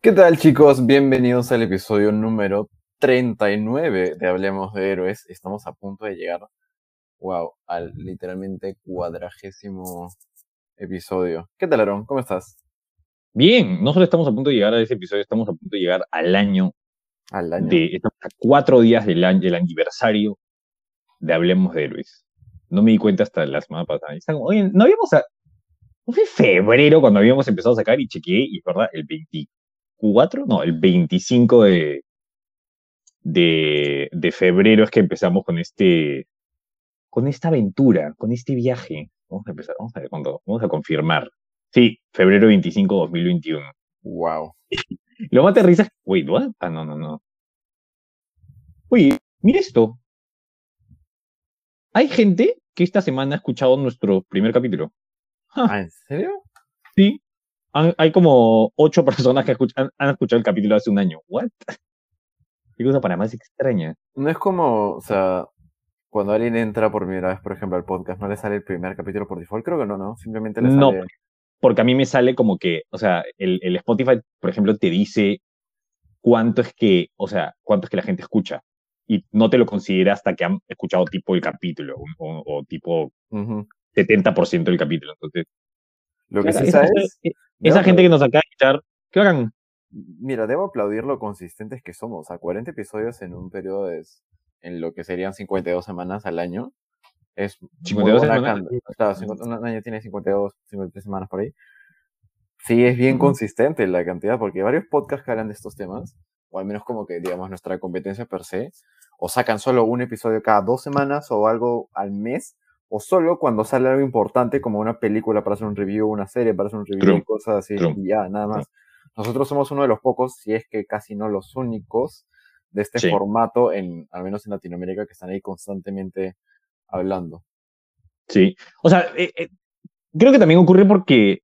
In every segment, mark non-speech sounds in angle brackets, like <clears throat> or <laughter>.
¿Qué tal chicos? Bienvenidos al episodio número 39 de Hablemos de Héroes. Estamos a punto de llegar, wow, al literalmente cuadragésimo episodio. ¿Qué tal Aaron? ¿Cómo estás? Bien, no solo estamos a punto de llegar a ese episodio, estamos a punto de llegar al año. Al año. De, estamos a cuatro días del, año, del aniversario de Hablemos de Héroes. No me di cuenta hasta la semana pasada. Oye, no habíamos... A, no fue febrero cuando habíamos empezado a sacar y chequeé, y verdad, el 24, no, el 25 de, de, de febrero es que empezamos con este, con esta aventura, con este viaje. Vamos a empezar, vamos a ver cuándo, vamos a confirmar. Sí, febrero 25, 2021. Wow. Lo más es, wait, what? Ah, no, no, no. Oye, mira esto. Hay gente que esta semana ha escuchado nuestro primer capítulo. ¿Ah, en serio? Sí. Hay como ocho <laughs> personas que escuchan, han escuchado el capítulo hace un año. ¿What? Qué cosa para más extraña. No es como, o sea, cuando alguien entra por primera vez, por ejemplo, al podcast, ¿no le sale el primer capítulo por default? Creo que no, ¿no? Simplemente le sale... No, porque a mí me sale como que, o sea, el, el Spotify, por ejemplo, te dice cuánto es que, o sea, cuánto es que la gente escucha y no te lo considera hasta que han escuchado tipo el capítulo o, tipo 70% del capítulo. Entonces, lo que sí sabes. Esa, gente que nos acaba de escuchar, ¿qué hagan? Mira, debo aplaudir lo consistentes que somos. A 40 episodios en un periodo de, en lo que serían 52 semanas al año. Es 52 semanas. Claro, un año tiene 52, 53 semanas por ahí. Sí, es bien consistente la cantidad, porque varios podcasts que hablan de estos temas, o al menos como que, digamos, nuestra competencia per se, o sacan solo un episodio cada dos semanas o algo al mes, o solo cuando sale algo importante como una película para hacer un review, una serie para hacer un review, cosas así, y ya, nada más. Nosotros somos uno de los pocos, si es que casi no los únicos, de este formato, en, al menos en Latinoamérica, que están ahí constantemente hablando. Sí, o sea, eh, eh, creo que también ocurre porque,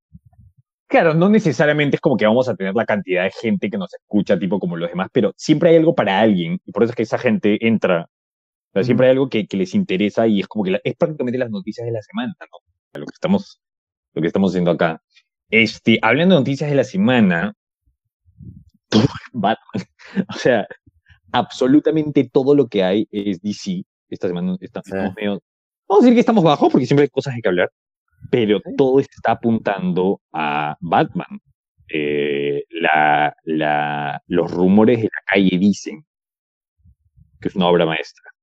claro, no necesariamente es como que vamos a tener la cantidad de gente que nos escucha, tipo como los demás, pero siempre hay algo para alguien, y por eso es que esa gente entra. Sea, siempre hay algo que, que, les interesa y es como que es prácticamente las noticias de la semana, ¿no? Lo que estamos, lo que estamos haciendo acá. Este, hablando de noticias de la semana, <laughs> Batman, <laughs> o sea, absolutamente todo lo que hay es DC esta semana estamos medio, vamos a decir que estamos bajo porque siempre hay cosas que hablar, pero todo está apuntando a Batman. Eh, la, la, los rumores de la calle dicen que es una obra maestra.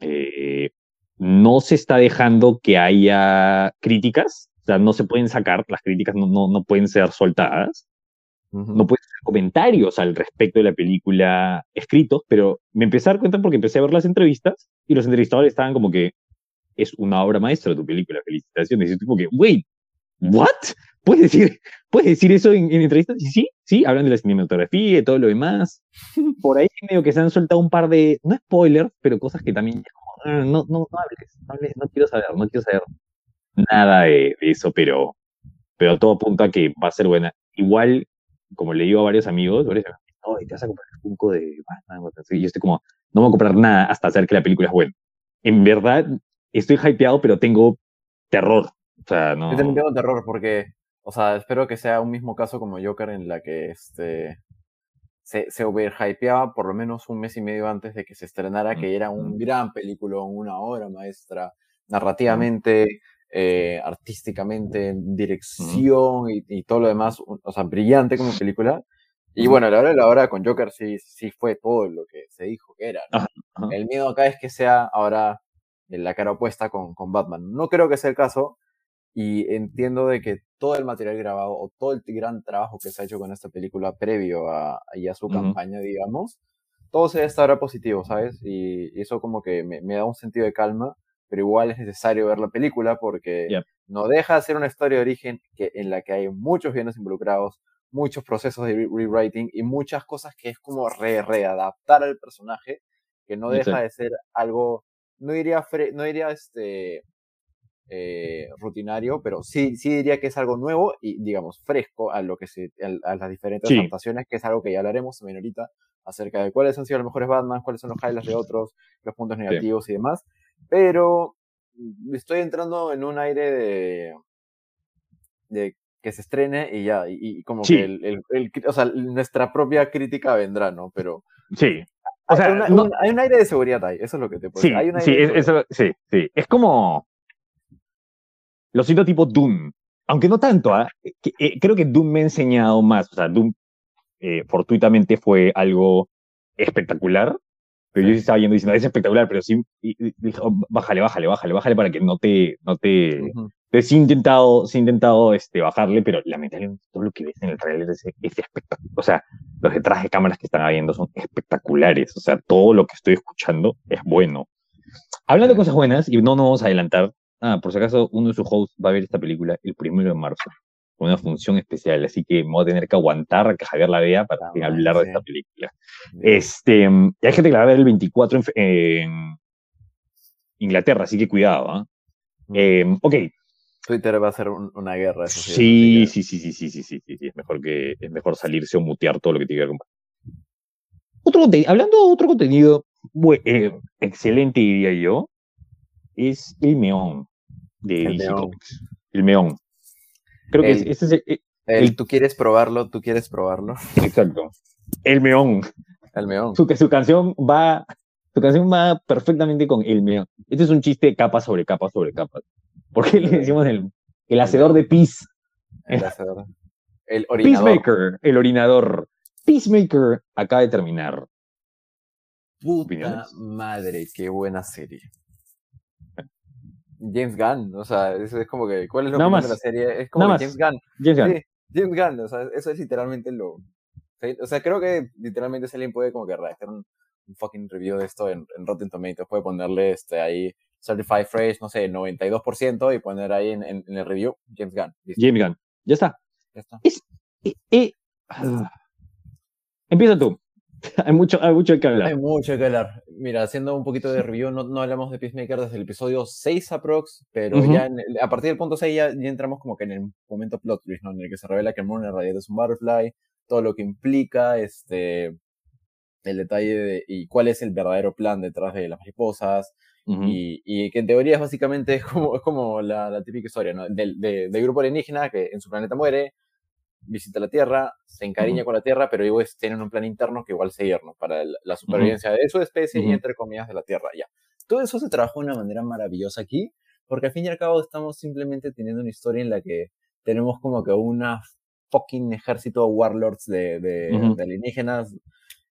Eh, no se está dejando que haya críticas, o sea, no se pueden sacar, las críticas no, no, no pueden ser soltadas, no pueden ser comentarios al respecto de la película escritos, pero me empecé a dar cuenta porque empecé a ver las entrevistas y los entrevistadores estaban como que es una obra maestra tu película, felicitaciones. Y yo como que, wait, what? ¿Puedes decir, <laughs> ¿puedes decir eso en, entrevistas? Y sí, sí, hablan de la cinematografía y todo lo demás. <laughs> Por ahí medio que se han soltado un par de, no spoilers, pero cosas que también, no, no, no, hables, no hables, no quiero saber, no quiero saber nada de, eso, pero, pero todo apunta a que va a ser buena. Igual como le digo a varios amigos, varios amigos te vas a comprar el Funko de Batman. Y yo estoy como, no voy a comprar nada hasta hacer que la película es buena. En verdad, estoy hypeado, pero tengo terror. O sea, no. Yo también tengo terror porque, o sea, espero que sea un mismo caso como Joker en la que este se, se hypeaba por lo menos un mes y medio antes de que se estrenara, que era un gran película, una obra maestra, narrativamente, eh, artísticamente, dirección y, todo lo demás, o sea, brillante como <laughs> película. Y bueno, a la hora de la hora con Joker sí, sí fue todo lo que se dijo que era. El miedo acá es que sea ahora la cara opuesta con, con Batman. No creo que sea el caso y entiendo de que todo el material grabado o todo el gran trabajo que se ha hecho con esta película previo a, a su campaña, digamos, todo se está ahora positivo, ¿sabes? Y, eso como que me, me, da un sentido de calma pero igual es necesario ver la película porque no deja de ser una historia de origen que, en la que hay muchos bienes involucrados, muchos procesos de rewriting y muchas cosas que es como re readaptar al personaje, que no deja de ser algo, no diría, no diría este, eh, rutinario, pero sí, sí diría que es algo nuevo y, digamos, fresco a lo que se, a, las diferentes adaptaciones, que es algo que ya hablaremos también ahorita acerca de cuáles han sido los mejores Batman, cuáles son los highlights de otros, los puntos negativos y demás. Pero estoy entrando en un aire de, de que se estrene y ya, y, como que el, o sea, nuestra propia crítica vendrá, ¿no? Pero... Sí. O sea, hay, un aire de seguridad ahí, eso es lo que te puedo decir. Hay sí, eso, sí, sí. Es como... Lo siento tipo Doom. Aunque no tanto, ¿ah? Eh, creo que Doom me ha enseñado más. O sea, Doom eh, fortuitamente fue algo espectacular, pero yo sí estaba yendo diciendo, es espectacular, pero sí, oh, bájale, bájale, bájale, bájale para que no te, no te, sí he intentado, sí he intentado este, bajarle, pero lamentablemente todo lo que ves en el trailer es, es espectacular. O sea, los detrás de cámaras que están habiendo son espectaculares. O sea, todo lo que estoy escuchando es bueno. Hablando de cosas buenas, y no nos vamos a adelantar, ah, por si acaso uno de sus hosts va a ver esta película el primero de marzo una función especial, así que me voy a tener que aguantar que Javier la vea para ah, hablar de esta película. Este, hay gente que la va a ver el 24 en, Inglaterra, así que cuidado. ¿ah? Em, ok. Twitter va a ser una guerra. sí, sí, sí, sí, sí, sí, sí, sí, es mejor que es mejor salirse o mutear todo lo que tiene que ver Otro hablando de otro contenido eh, excelente, diría yo, es el Meón de el Meón. El Meón. Creo que ese es eh, el, Tú quieres probarlo, tú quieres probarlo. Exacto. El Meón. El Meón. Su, su canción va su canción va perfectamente con el meón. Este es un chiste capa sobre capa sobre capa. ¿Por qué le decimos el, el hacedor de pis? El hacedor. El orinador. Peacemaker, el orinador. Peacemaker acaba de terminar. Puta madre, qué buena serie. James Gunn, o sea, eso es como que, ¿cuál es lo que de la serie? Es como James Gunn. James Gunn. Sí, James Gunn, o sea, eso es literalmente lo... O sea, creo que literalmente si alguien puede como que redactar un, fucking review de esto en, Rotten Tomatoes, puede ponerle este ahí Certified Fresh, no sé, 92% y poner ahí en, en, el review James Gunn. James Gunn, ya está. Ya está. Eh, eh, ah. empieza tú. <laughs> hay, mucho, hay mucho que hablar. Hay mucho que hablar. Mira, haciendo un poquito de review, no, no hablamos de Peacemaker desde el episodio 6 aprox, pero ya a partir del punto 6 ya, entramos como que en el momento plot twist, ¿no? En el que se revela que el moon en realidad es un butterfly, todo lo que implica, este, el detalle de, y cuál es el verdadero plan detrás de las mariposas, y, y, que en teoría es básicamente <laughs> como, es como la, la típica historia, ¿no? Del, de, del grupo alienígena que en su planeta muere, visita la Tierra, se encariña con la Tierra, pero ellos tienen un plan interno que igual seguirnos para la supervivencia de su especie y entre comillas de la Tierra. Ya. Todo eso se trabajó de una manera maravillosa aquí, porque al fin y al cabo estamos simplemente teniendo una historia en la que tenemos como que una fucking ejército de warlords de, de, alienígenas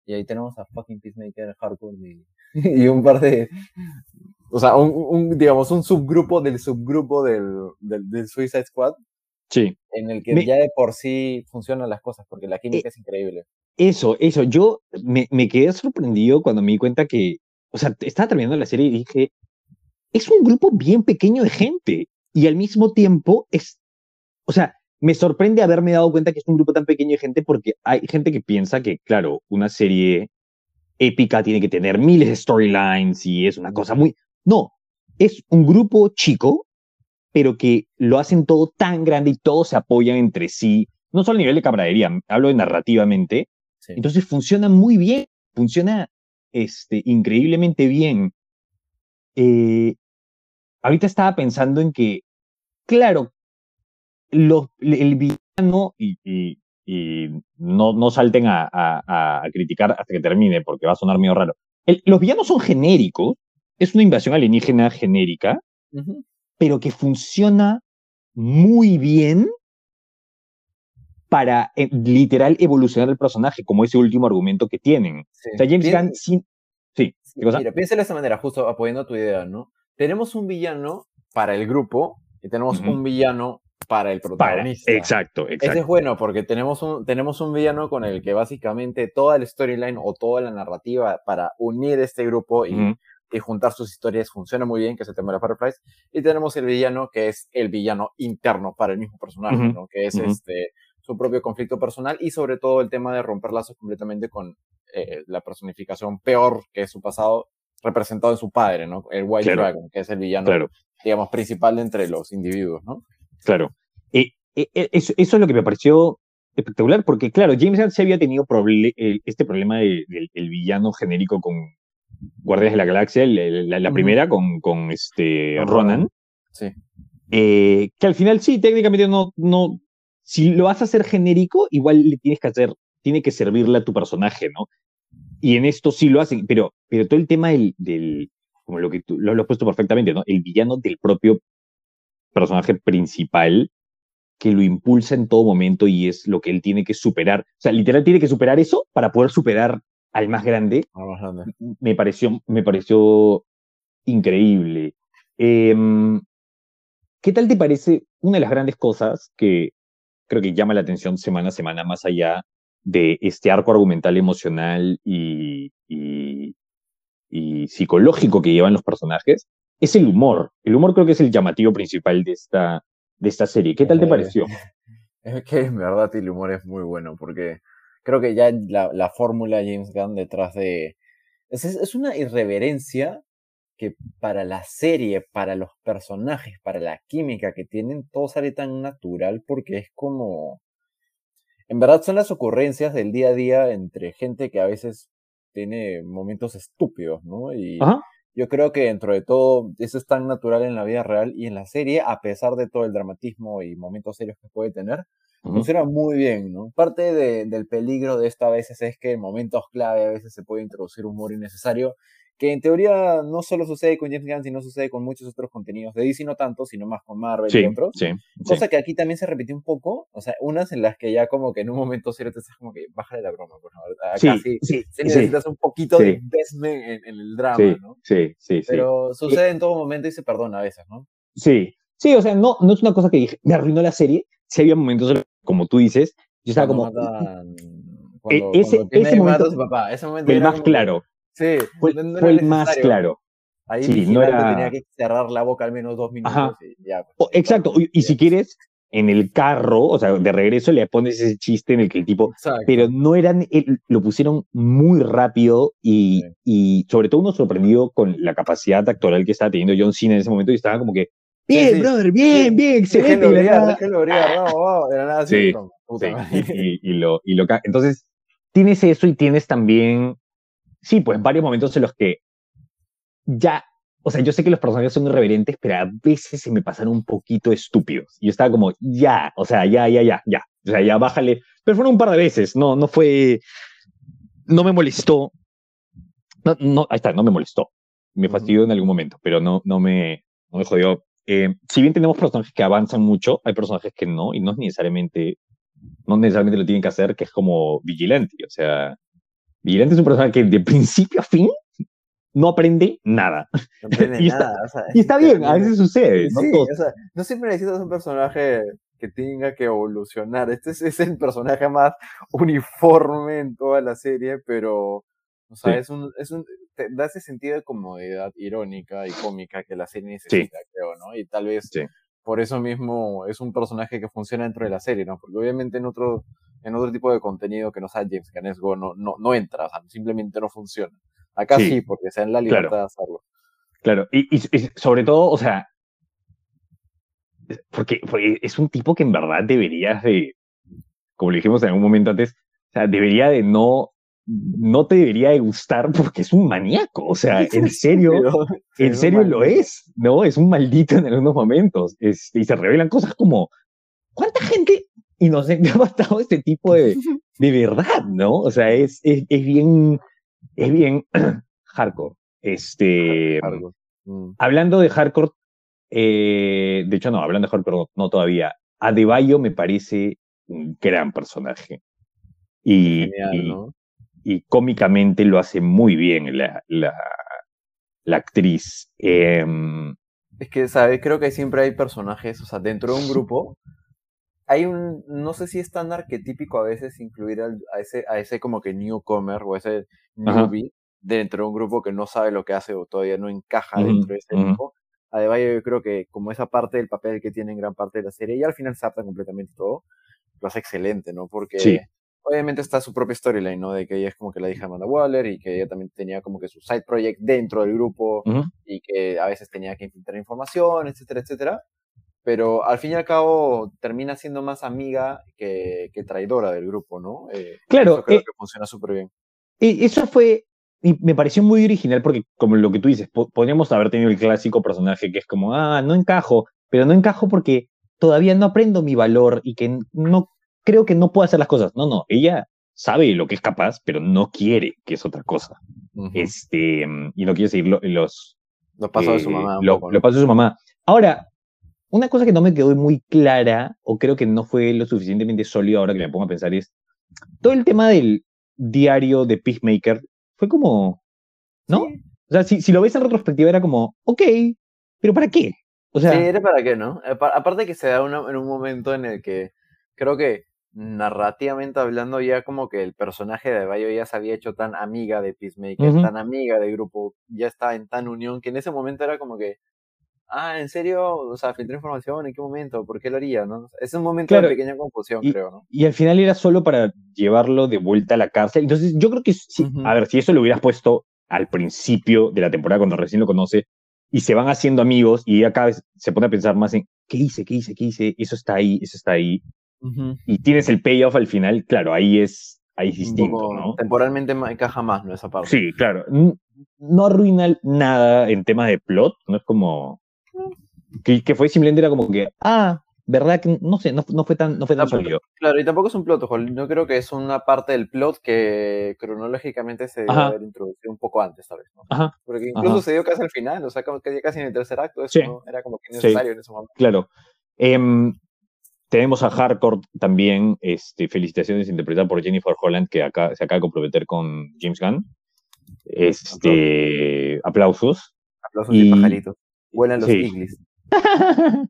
y ahí tenemos a fucking Peacemaker, Hardcore y, y un par de o sea, un, digamos, un subgrupo del subgrupo del, del, del Suicide Squad Sí. En el que ya de por sí funcionan las cosas, porque la química eh, es increíble. Eso, eso. Yo me, me, quedé sorprendido cuando me di cuenta que, o sea, estaba terminando la serie y dije, es un grupo bien pequeño de gente. Y al mismo tiempo es, o sea, me sorprende haberme dado cuenta que es un grupo tan pequeño de gente porque hay gente que piensa que, claro, una serie épica tiene que tener miles de storylines y es una cosa muy... No, es un grupo chico pero que lo hacen todo tan grande y todos se apoyan entre sí, no solo a nivel de camaradería, hablo de narrativamente. Entonces funciona muy bien, funciona este, increíblemente bien. Eh, ahorita estaba pensando en que, claro, el villano, y, no, no salten a, criticar hasta que termine, porque va a sonar medio raro. los villanos son genéricos, es una invasión alienígena genérica, pero que funciona muy bien para eh, literal evolucionar el personaje, como ese último argumento que tienen. O sea, James Gunn sí. Sí, Mira, piensa de esa manera, justo apoyando tu idea, ¿no? Tenemos un villano para el grupo y tenemos un villano para el protagonista. exacto, exacto. Ese es bueno porque tenemos un, tenemos un villano con el que básicamente toda la storyline o toda la narrativa para unir este grupo y y juntar sus historias funciona muy bien, que es el tema de. Y tenemos el villano, que es el villano interno para el mismo personaje, ¿no? Que es este su propio conflicto personal y sobre todo el tema de romper lazos completamente con eh, la personificación peor que es su pasado, representado en su padre, ¿no? El White Dragon, que es el villano, digamos, principal entre los individuos, ¿no? Claro. y eso, eso, es lo que me pareció espectacular, porque claro, James Gunn se había tenido este problema del villano genérico con, Guardias de la Galaxia, la, primera con, con este Ronan. Sí. Eh, que al final sí, técnicamente no, no, si lo vas a hacer genérico, igual le tienes que hacer, tiene que servirle a tu personaje, ¿no? Y en esto sí lo hacen, pero, pero todo el tema del, del como lo que tú lo, has puesto perfectamente, ¿no? El villano del propio personaje principal que lo impulsa en todo momento y es lo que él tiene que superar. O sea, literal tiene que superar eso para poder superar al más grande. Me pareció, me pareció increíble. Em, ¿Qué tal te parece una de las grandes cosas que creo que llama la atención semana a semana, más allá de este arco argumental emocional y, y, psicológico que llevan los personajes, es el humor. El humor creo que es el llamativo principal de esta, de esta serie. ¿Qué tal te eh, pareció? <laughs> Es que en verdad el humor es muy bueno, porque creo que ya la, la fórmula James Gunn detrás de... Es, es una irreverencia que para la serie, para los personajes, para la química que tienen, todo sale tan natural porque es como... En verdad son las ocurrencias del día a día entre gente que a veces tiene momentos estúpidos, ¿no? Y yo creo que dentro de todo eso es tan natural en la vida real y en la serie, a pesar de todo el dramatismo y momentos serios que puede tener, funciona muy bien, ¿no? Parte de, del peligro de esto a veces es que en momentos clave a veces se puede introducir humor innecesario que en teoría no solo sucede con James Gunn, sino sucede con muchos otros contenidos de DC, no tanto, sino más con Marvel y otros. Sí, cosa que aquí también se repitió un poco, o sea, unas en las que ya como que en un momento serio te estás como que, bájale la broma, por favor. Acá sí, sí, necesitas un poquito de investment en, el drama, ¿no? Sí, sí, sí. Pero sucede en todo momento y se perdona a veces, ¿no? Sí, sí, o sea, no, no es una cosa que dije, me arruinó la serie, si había momentos, como tú dices, yo estaba como... E, ese, ese momento, papá, ese momento el más claro. Sí, fue, el más claro. Ahí sí, no era... tenía que cerrar la boca al menos dos minutos. Y ya, pues, exacto, y, si quieres, en el carro, o sea, de regreso le pones ese chiste en el que el tipo, pero no eran, lo pusieron muy rápido y, y sobre todo uno sorprendido con la capacidad actoral que estaba teniendo John Cena en ese momento y estaba como que, bien, brother, bien, bien, excelente. Déjenlo brillar, déjenlo brillar, no, era nada así. Sí, y, lo, y lo, entonces, tienes eso y tienes también sí, pues varios momentos en los que ya, o sea, yo sé que los personajes son irreverentes, pero a veces se me pasaron un poquito estúpidos. Y yo estaba como, ya, o sea, ya, ya, ya, ya. O sea, ya bájale. Pero fueron un par de veces, no, no fue, no me molestó. No, no, ahí está, no me molestó. Me fastidió en algún momento, pero no, no me, no me jodió. Eh, si bien tenemos personajes que avanzan mucho, hay personajes que no, y no necesariamente, no necesariamente lo tienen que hacer, que es como vigilante. O sea, Vigilante es un personaje que de principio a fin no aprende nada. No aprende <laughs> y, nada está, y está bien, a veces sucede. ¿no? o sea, no siempre necesitas un personaje que tenga que evolucionar. Este es, el personaje más uniforme en toda la serie, pero o sea, es un, es un, da ese sentido de comodidad irónica y cómica que la serie necesita, creo, ¿no? Y tal vez por eso mismo es un personaje que funciona dentro de la serie, ¿no? Porque obviamente en otro, en otro tipo de contenido que no sea James Canesgo no, no, no entra, o sea, simplemente no funciona. Acá sí, porque se dan la libertad de hacerlo. Claro, y, y, sobre todo, o sea, porque, es un tipo que en verdad deberías de, como le dijimos en algún momento antes, o sea, debería de no no te debería de gustar porque es un maníaco, o sea, <laughs> en serio, en serio lo es, ¿no? Es un maldito en algunos momentos, este, y se revelan cosas como, ¿cuánta gente inocente <laughs> ha matado este tipo de, de verdad, ¿no? O sea, es, es, bien, es bien <clears throat> hardcore. Este, mm. hablando de hardcore, eh, de hecho no, hablando de hardcore no, todavía, Adebayo me parece un gran personaje. Y, Genial, ¿no? Y cómicamente lo hace muy bien la, la, la actriz. Em, es que, ¿sabes? Creo que siempre hay personajes, o sea, dentro de un grupo, hay un, no sé si es tan arquetípico a veces incluir a, ese, a ese como que newcomer o ese newbie dentro de un grupo que no sabe lo que hace o todavía no encaja dentro de ese grupo. Además, yo creo que como esa parte del papel que tiene en gran parte de la serie, y al final se adapta completamente todo, lo hace excelente, ¿no? Porque obviamente está su propia storyline, ¿no? De que ella es como que la hija de Amanda Waller y que ella también tenía como que su side project dentro del grupo y que a veces tenía que infiltrar información, etcétera, etcétera. Pero al fin y al cabo termina siendo más amiga que, que traidora del grupo, ¿no? Eh, claro. creo eh, que funciona súper bien. Y eso fue, y me pareció muy original porque, como lo que tú dices, podríamos haber tenido el clásico personaje que es como, ah, no encajo, pero no encajo porque todavía no aprendo mi valor y que no creo que no puedo hacer las cosas. No, no, ella sabe lo que es capaz, pero no quiere que es otra cosa. este, y no quiere seguir los... Los pasos de su mamá. Lo, lo pasos de su mamá. Ahora, una cosa que no me quedó muy clara, o creo que no fue lo suficientemente sólido ahora que me pongo a pensar, es todo el tema del diario de Peacemaker fue como, ¿no? O sea, si, si, lo ves en retrospectiva era como, ok, pero ¿para qué? O sea, sí, era para qué, ¿no? Aparte que se da en un momento en el que creo que narrativamente hablando ya como que el personaje de Bayo ya se había hecho tan amiga de Peacemaker, tan amiga del grupo, ya estaba en tan unión, que en ese momento era como que, ah, ¿en serio? O sea, filtré información, ¿en qué momento? ¿Por qué lo haría? ¿no? Es un momento de pequeña confusión, creo, ¿no? Y al final era solo para llevarlo de vuelta a la cárcel. Entonces, yo creo que, a ver, si eso lo hubieras puesto al principio de la temporada, cuando recién lo conoce, y se van haciendo amigos, y acá se pone a pensar más en, ¿qué hice? ¿Qué hice? ¿Qué hice? Eso está ahí, eso está ahí. Y tienes el payoff al final, claro, ahí es, ahí es distinto, ¿no? Temporalmente encaja más, ¿no? Esa parte. Sí, claro. No arruina nada en temas de plot, no es como que, que, fue simplemente era como que, ah, verdad que no sé, no, no fue tan, no fue tan sólido. Claro, y tampoco es un plot, no creo que es una parte del plot que cronológicamente se debe haber introducido un poco antes, ¿sabes? ¿no? Porque incluso se dio casi al final, o sea, casi en el tercer acto, eso ¿no? era como que necesario en ese momento. Claro. Em, tenemos a Hardcore también, este, felicitaciones interpretada por Jennifer Holland, que acá se acaba de comprometer con James Gunn. Este, aplausos. Aplausos y, pajaritos. Vuelan los sí. <laughs>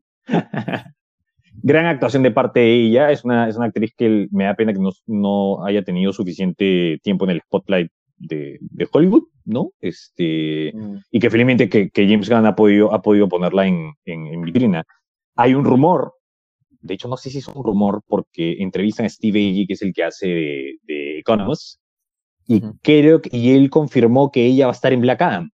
Gran actuación de parte de ella. Es una, es una actriz que me da pena que no, no haya tenido suficiente tiempo en el spotlight de, de Hollywood, ¿no? Este, mm. Y que felizmente que, que, James Gunn ha podido, ha podido ponerla en, en, vitrina. Hay un rumor, de hecho no sé si es un rumor, porque entrevistan a Steve Agee, que es el que hace de, de Economist, y creo que, y él confirmó que ella va a estar en Black Adam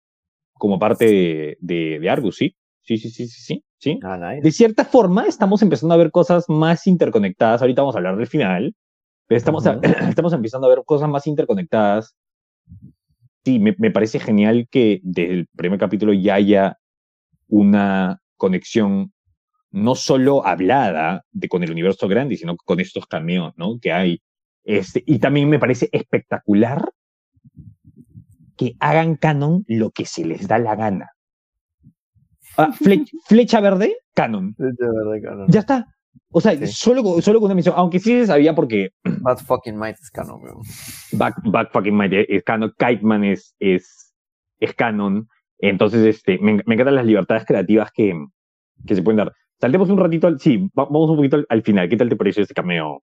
como parte de, de, de Argus, ¿sí? Sí, sí, sí, sí, sí. ¿sí? Ah, de cierta forma, estamos empezando a ver cosas más interconectadas. Ahorita vamos a hablar del final, pero estamos, <clears throat> estamos empezando a ver cosas más interconectadas. Sí, me, me, parece genial que desde el primer capítulo ya haya una conexión no solo hablada de con el universo grande, sino con estos cameos, ¿no? Que hay. Este, y también me parece espectacular que hagan canon lo que se les da la gana. Ah, <laughs> flecha verde, canon. Flecha verde, canon. Ya está. O sea, solo, solo con una misión, aunque sí se sabía porque... <clears throat> Bad fucking might es canon, back fucking might es canon. Kiteman es, es, es canon. Entonces, este, me, me, encantan las libertades creativas que, que se pueden dar. Saltemos un ratito al, sí, vamos un poquito al, al final. ¿Qué tal te pareció este cameo,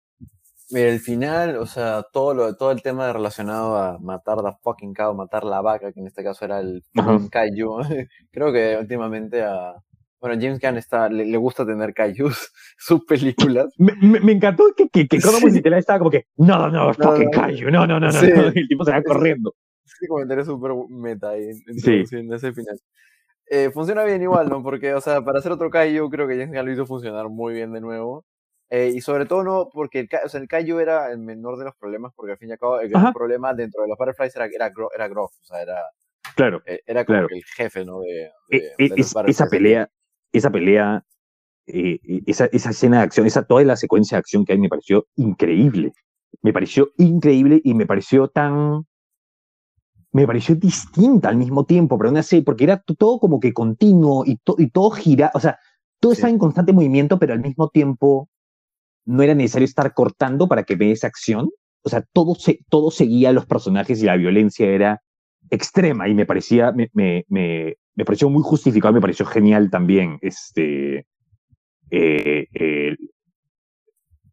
Mira, el final, o sea, todo lo, todo el tema relacionado a matar la fucking cow, matar la vaca, que en este caso era el kaiju. <laughs> Creo que últimamente a. Bueno, James Gunn está, le, gusta tener kaijus, <laughs> sus películas. Me, me, encantó que, que, que sí. Musical estaba como que, no, no, fucking kaiju, no, no, no, no, <laughs> el tipo se va corriendo. Ese comentario súper meta ahí, en, ese final. Eh, funciona bien igual, ¿no? Porque, o sea, para hacer otro kaiju, creo que Gunn lo hizo funcionar muy bien de nuevo. Eh, y sobre todo no, porque el, o sea, el Kaiju era el menor de los problemas, porque al fin y al cabo el problema dentro de los Butterflies era, era, era Groff, o sea, era, claro, eh, era como claro. el jefe, ¿no? De, e, de, esa pelea, esa pelea, esa, esa escena de acción, esa toda la secuencia de acción que hay me pareció increíble. Me pareció increíble y me pareció tan. Me pareció distinta al mismo tiempo, pero no sé, porque era todo como que continuo y, to, y todo gira, o sea, todo sí. estaba en constante movimiento, pero al mismo tiempo no era necesario estar cortando para que vea esa acción. O sea, todo, se, todo seguía a los personajes y la violencia era extrema y me parecía, me, me, me, me pareció muy justificado, me pareció genial también. Este, eh, eh,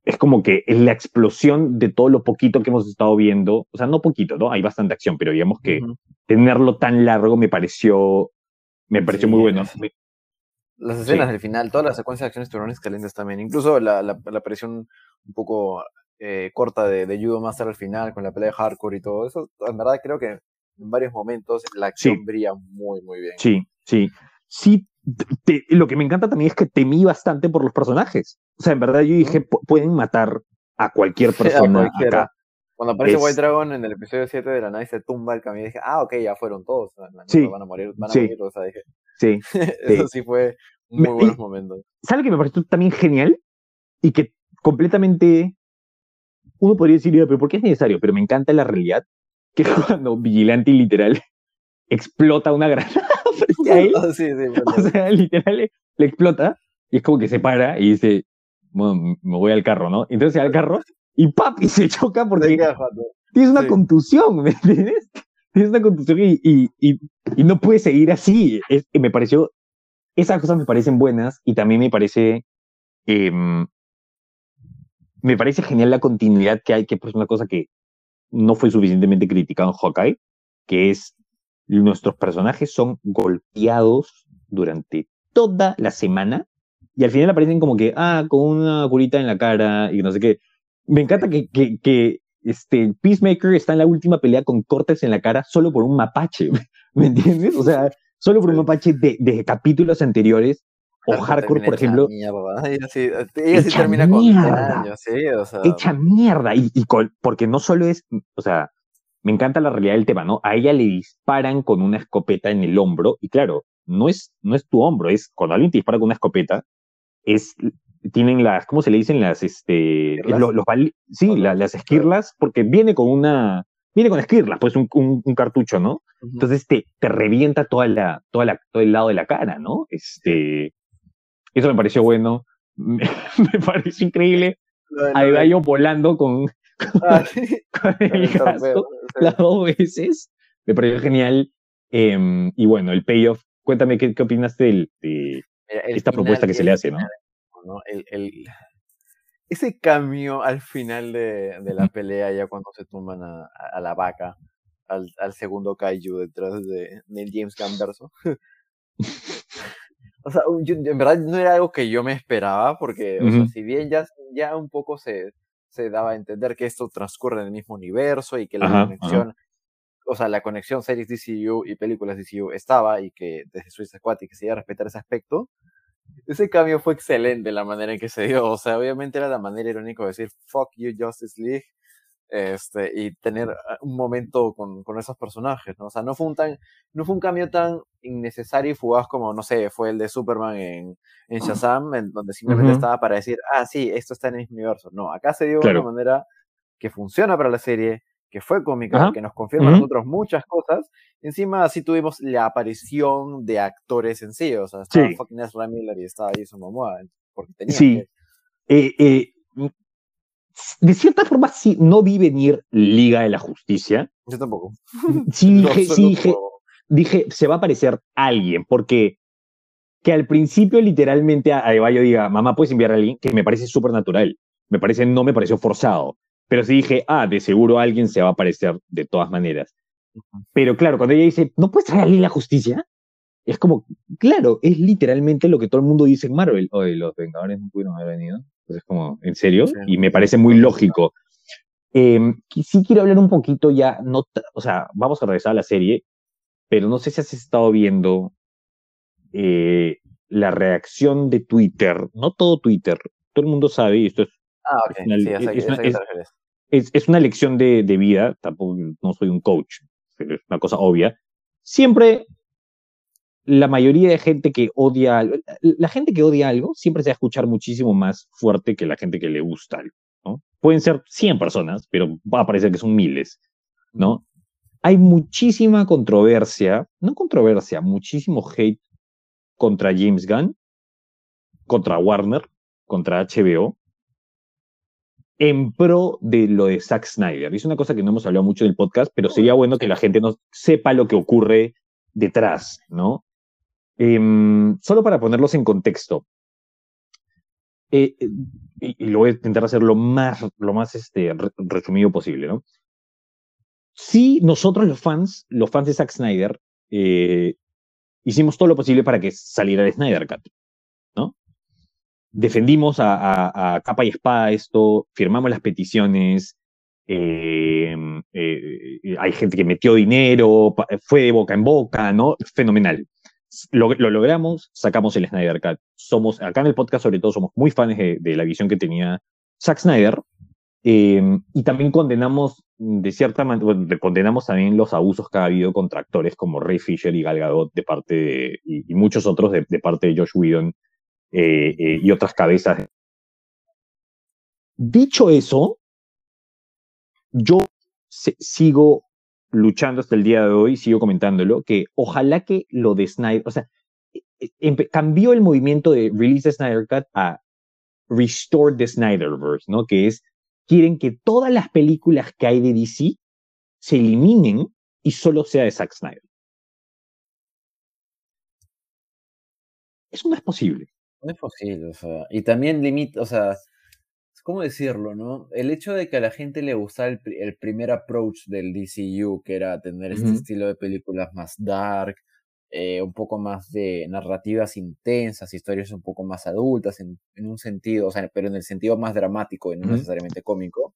es como que es la explosión de todo lo poquito que hemos estado viendo, o sea, no poquito, ¿no? Hay bastante acción, pero digamos que uh -huh. tenerlo tan largo me pareció, me pareció sí, muy bueno. Me, las escenas sí. del final, toda la secuencia de acciones fueron excelentes también. Incluso la, la, la aparición un poco eh, corta de, de, Judo Master al final, con la pelea de hardcore y todo eso. En verdad creo que en varios momentos la acción sí. brilla muy, muy bien. Sí, sí. Sí, te, lo que me encanta también es que temí bastante por los personajes. O sea, en verdad yo dije, pueden matar a cualquier <laughs> persona a acá. Cuando aparece es... White Dragon en el episodio 7 de la nave se tumba el camino y dije, ah, ok, ya fueron todos. Sí. Van a morir, van a sí. morir, o sea, dije. Sí. <laughs> Eso sí fue, muy buenos momentos. ¿Sabe que me pareció también genial? Y que completamente uno podría decir, pero ¿por qué es necesario? Pero me encanta la realidad que <laughs> cuando Vigilante literal explota una granada frente a él. Oh, sí, sí, <laughs> o sea, literal le, le, explota y es como que se para y dice, bueno, me voy al carro, ¿no? Entonces se va al carro y papi se choca porque tienes una contusión, ¿me entiendes? Tienes una contusión y, y, y, y no puedes seguir así. Es, me pareció, esas cosas me parecen buenas y también me parece, eh, me parece genial la continuidad que hay, que es una cosa que no fue suficientemente criticado en Hawkeye, que es nuestros personajes son golpeados durante toda la semana y al final aparecen como que, ah, con una curita en la cara y no sé qué. Me encanta que, que, que este, Peacemaker está en la última pelea con cortes en la cara solo por un mapache, <laughs> ¿me entiendes? O sea, solo por un mapache de, de capítulos anteriores. O Hardcore, por ejemplo. Mierda. Ella sí, ella sí termina mierda. con años, sí, o sea. Hecha mierda. Y, y con, porque no solo es, o sea, me encanta la realidad del tema, ¿no? A ella le disparan con una escopeta en el hombro, y claro, no es, no es tu hombro, es cuando alguien te dispara con una escopeta, es tienen las, ¿cómo se le dicen? Las, este, los, los sí, las esquirlas, porque viene con una, viene con esquirlas, pues un, un, un cartucho, ¿no? Entonces te, te revienta toda la, toda la, todo el lado de la cara, ¿no? Este, eso me pareció bueno, <laughs> me, me pareció increíble. Ahí va yo volando con, <laughs> con, con el gasto las dos veces, me pareció genial. Eh, y bueno, el payoff, cuéntame qué, qué opinaste del, de, esta propuesta que se le hace, ¿no? ¿no? El, el, ese cambio al final de, de, la pelea, ya cuando se tumban a, a la vaca, al, al, segundo kaiju detrás de, del James Gunn verso. <laughs> o sea, yo, en verdad no era algo que yo me esperaba, porque, uh -huh. o sea, si bien ya, ya un poco se, se daba a entender que esto transcurre en el mismo universo y que la ajá, conexión, ajá. o sea, la conexión series DCU y películas DCU estaba y que desde Suicide Squad y que se iba a respetar ese aspecto, ese cambio fue excelente la manera en que se dio. O sea, obviamente era la manera irónica de decir fuck you Justice League este, y tener un momento con, con esos personajes, ¿no? O sea, no fue un tan, no fue un cambio tan innecesario y fugaz como, no sé, fue el de Superman en, en Shazam, en donde simplemente uh -huh. estaba para decir, ah, sí, esto está en el universo. No, acá se dio claro. de una manera que funciona para la serie, que fue cómica, Ajá. que nos confirma uh -huh. a nosotros muchas cosas. Encima, así tuvimos la aparición de actores en sí, o sea, estaba sí. fucking Ezra Miller y estaba Jason Momoa, porque tenía Sí. Que... Eh, eh, de cierta forma, sí, no vi venir Liga de la Justicia. Yo tampoco. Sí, <laughs> dije, sí, dije, dije, se va a aparecer alguien, porque que al principio literalmente a Adebayo diga, mamá, ¿puedes enviar a alguien? Que me parece súper natural. Me parece, no me pareció forzado. Pero sí dije, ah, de seguro alguien se va a aparecer de todas maneras. Pero claro, cuando ella dice, ¿no puedes traer a la justicia? Es como, claro, es literalmente lo que todo el mundo dice en Marvel. Oye, los Vengadores no pudieron haber venido. Entonces, como, ¿en serio? Sí, y me parece muy lógico. Eh, sí quiero hablar un poquito ya, no, o sea, vamos a regresar a la serie, pero no sé si has estado viendo eh, la reacción de Twitter, no todo Twitter, todo el mundo sabe, y esto es, ah, es, una, sí, es, una, es, es, es, una lección de, de, vida, tampoco no soy un coach, pero es una cosa obvia. Siempre la mayoría de gente que odia, la gente que odia algo siempre se va a escuchar muchísimo más fuerte que la gente que le gusta algo, ¿no? Pueden ser 100 personas, pero va a parecer que son miles, ¿no? Hay muchísima controversia, no controversia, muchísimo hate contra James Gunn, contra Warner, contra HBO, en pro de lo de Zack Snyder. Es una cosa que no hemos hablado mucho en el podcast, pero sería bueno que la gente no sepa lo que ocurre detrás, ¿no? Eh, solo para ponerlos en contexto. Eh, y, lo voy a intentar hacer lo más, lo más este, resumido posible, ¿no? Sí, nosotros los fans, los fans de Zack Snyder, eh, hicimos todo lo posible para que saliera el Snyder Cut, ¿no? Defendimos a, capa y espada esto, firmamos las peticiones, eh, eh, hay gente que metió dinero, fue de boca en boca, ¿no? Fenomenal. Lo, lo, logramos, sacamos el Snyder Cut. Somos, acá en el podcast sobre todo, somos muy fans de, la visión que tenía Zack Snyder, eh, y también condenamos de cierta manera, condenamos también los abusos que ha habido contra actores como Ray Fisher y Gal Gadot de parte de, y, muchos otros de, parte de Josh Whedon eh, eh, y otras cabezas. Dicho eso, yo sigo luchando hasta el día de hoy, sigo comentándolo, que ojalá que lo de Snyder, o sea, e, e, cambió el movimiento de Release the Snyder Cut a Restore the Snyderverse, ¿no? Que es quieren que todas las películas que hay de DC se eliminen y solo sea de Zack Snyder. Eso no es posible. No es posible, y también limita, o sea, ¿cómo decirlo, no? El hecho de que a la gente le gustara el, primer approach del DCU, que era tener este estilo de películas más dark, eh, un poco más de narrativas intensas, historias un poco más adultas en, un sentido, o sea, pero en el sentido más dramático y no necesariamente cómico,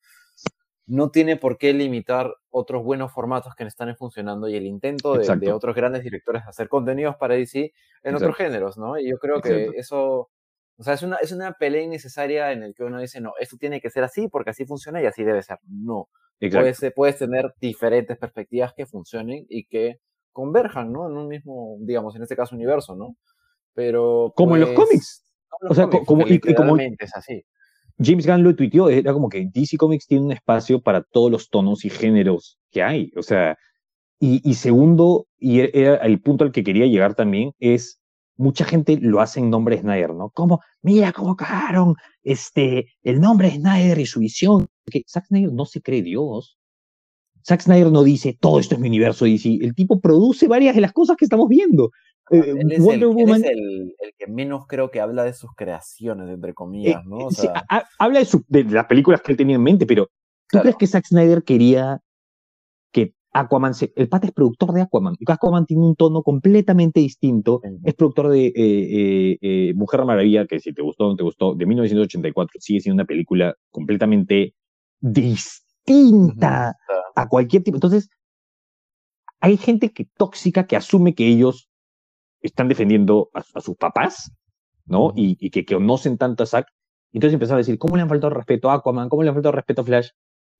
no tiene por qué limitar otros buenos formatos que están funcionando y el intento de, otros grandes directores de hacer contenidos para DC en otros géneros, ¿no? Y yo creo que eso, o sea, es una, es una pelea innecesaria en el que uno dice, no, esto tiene que ser así porque así funciona y así debe ser. No. Puedes, puedes tener diferentes perspectivas que funcionen y que converjan, ¿no? En un mismo, digamos, en este caso, universo, ¿no? Pero. Como en los pues, cómics. o sea, como, y, como es así. James Gunn lo tuiteó, era como que DC Comics tiene un espacio para todos los tonos y géneros que hay. O sea, y, segundo, y era el punto al que quería llegar también, es mucha gente lo hace en nombre de Snyder, ¿no? Como, mira cómo cagaron este, el nombre de Snyder y su visión. Porque Zack Snyder no se cree Dios. Zack Snyder no dice, todo esto es mi universo DC. El tipo produce varias de las cosas que estamos viendo. Eh, él, es el, que menos creo que habla de sus creaciones, entre comillas, eh, ¿no? sí, habla de, las películas que él tenía en mente, pero ¿tú crees que Zack Snyder quería que Aquaman se... El pata es productor de Aquaman. Y Aquaman tiene un tono completamente distinto. Es productor de eh, Mujer Maravilla, que si te gustó o no te gustó, de 1984, sigue siendo una película completamente distinta a cualquier tipo. Entonces, hay gente que tóxica que asume que ellos están defendiendo a, sus papás, ¿no? y, que, conocen tanto a Zack. Entonces empezaron a decir, ¿cómo le han faltado respeto a Aquaman? ¿Cómo le han faltado respeto a Flash?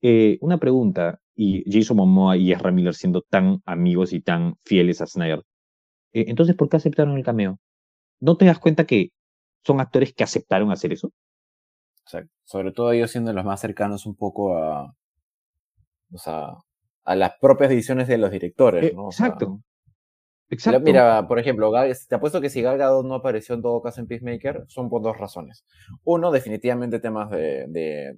Eh, una pregunta, y Jason Momoa y Ezra Miller siendo tan amigos y tan fieles a Snyder, eh, entonces, ¿por qué aceptaron el cameo? ¿No te das cuenta que son actores que aceptaron hacer eso? Exacto. Sobre todo ellos siendo los más cercanos un poco a, o sea, a las propias decisiones de los directores, eh, ¿no? exacto. Exacto. Mira, por ejemplo, te apuesto que si Gal Gadot no apareció en todo caso en Peacemaker, son por dos razones. Uno, definitivamente temas de, de,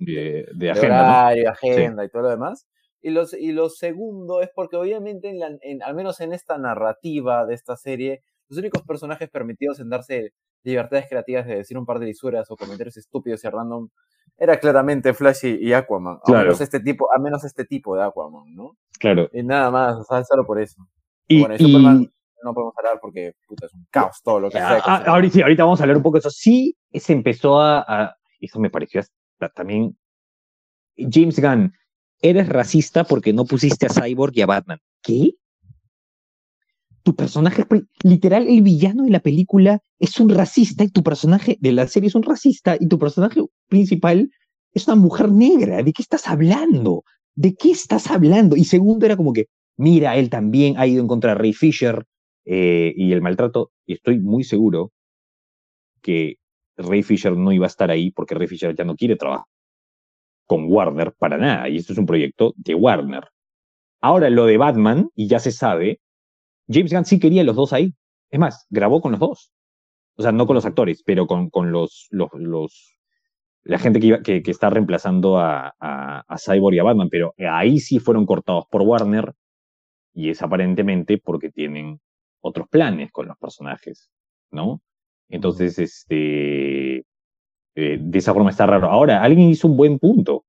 de, de, agenda, agenda y todo lo demás. Y, los, y lo segundo es porque obviamente, en la, en, al menos en esta narrativa de esta serie, los únicos personajes permitidos en darse libertades creativas de decir un par de lisuras o comentarios estúpidos y random era claramente Flash y, Aquaman. Claro. A menos este tipo, a menos este tipo de Aquaman, ¿no? Claro. Y nada más, o sea, solo por eso. Y, bueno, y, Superman no podemos hablar porque puta, es un caos todo lo que sea. Ah, ahorita, sí, ahorita vamos a hablar un poco de eso. Sí, se empezó a, a eso me pareció también James Gunn, eres racista porque no pusiste a Cyborg y a Batman. ¿Qué? tu personaje, literal, el villano de la película es un racista y tu personaje de la serie es un racista y tu personaje principal es una mujer negra. ¿De qué estás hablando? ¿De qué estás hablando? Y segundo era como que, mira, él también ha ido en contra de Ray Fisher eh, y el maltrato, y estoy muy seguro que Ray Fisher no iba a estar ahí porque Ray Fisher ya no quiere trabajar con Warner para nada, y esto es un proyecto de Warner. Ahora lo de Batman, y ya se sabe, James Gunn sí quería los dos ahí. Es más, grabó con los dos. O sea, no con los actores, pero con, con los, los, los, la gente que, que, que está reemplazando a, a, Cyborg y a Batman, pero ahí sí fueron cortados por Warner y es aparentemente porque tienen otros planes con los personajes, ¿no? Entonces, este, eh, de esa forma está raro. Ahora, alguien hizo un buen punto,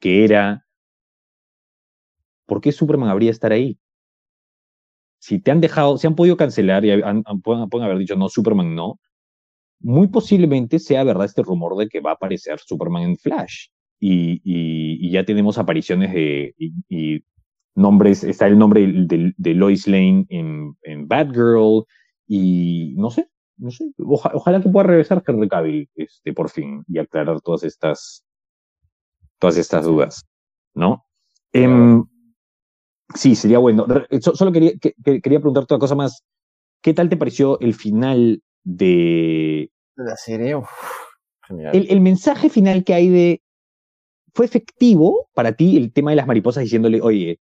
que era, ¿por qué Superman habría estar ahí? si te han dejado, si han podido cancelar y pueden, haber dicho no, Superman no, muy posiblemente sea verdad este rumor de que va a aparecer Superman en Flash. Y, ya tenemos apariciones de y, nombres, está el nombre de, Lois Lane en, en Batgirl y no sé, no sé, ojalá que pueda regresar Henry Cavill este, por fin y aclarar todas estas, todas estas dudas, ¿no? Em, sí, sería bueno. Solo quería, quería preguntarte una cosa más. ¿Qué tal te pareció el final de... La serie, El, el, mensaje final que hay de... ¿Fue efectivo para ti el tema de las mariposas diciéndole, oye,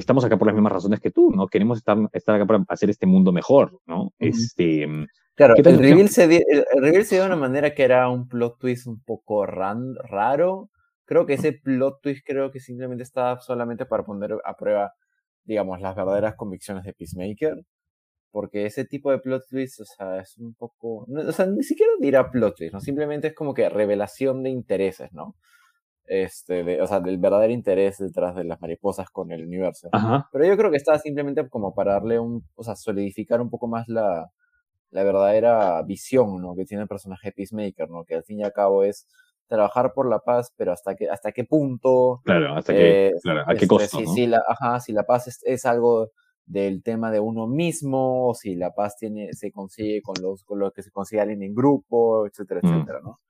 estamos acá por las mismas razones que tú, ¿no? Queremos estar, estar acá para hacer este mundo mejor, ¿no? Este... Claro, el reveal, se dio, el, reveal, se dio, de una manera que era un plot twist un poco ran, raro. Creo que ese plot twist creo que simplemente estaba solamente para poner a prueba, digamos, las verdaderas convicciones de Peacemaker. Porque ese tipo de plot twist, o sea, es un poco... o sea, ni siquiera dirá plot twist, ¿no? Simplemente es como que revelación de intereses, ¿no? Este, o sea, del verdadero interés detrás de las mariposas con el universo. Pero yo creo que estaba simplemente como para darle un, o sea, solidificar un poco más la, la verdadera visión ¿no? que tiene el personaje Peacemaker, ¿no? que al fin y al cabo es trabajar por la paz, pero hasta qué, hasta qué punto. Claro, hasta qué, eh, claro, a qué este, costo. Si, si, la, ajá, si la paz es, es, algo del tema de uno mismo, o si la paz tiene, se consigue con los, con lo que se consigue alguien en grupo, etcétera, mm, etcétera, ¿no?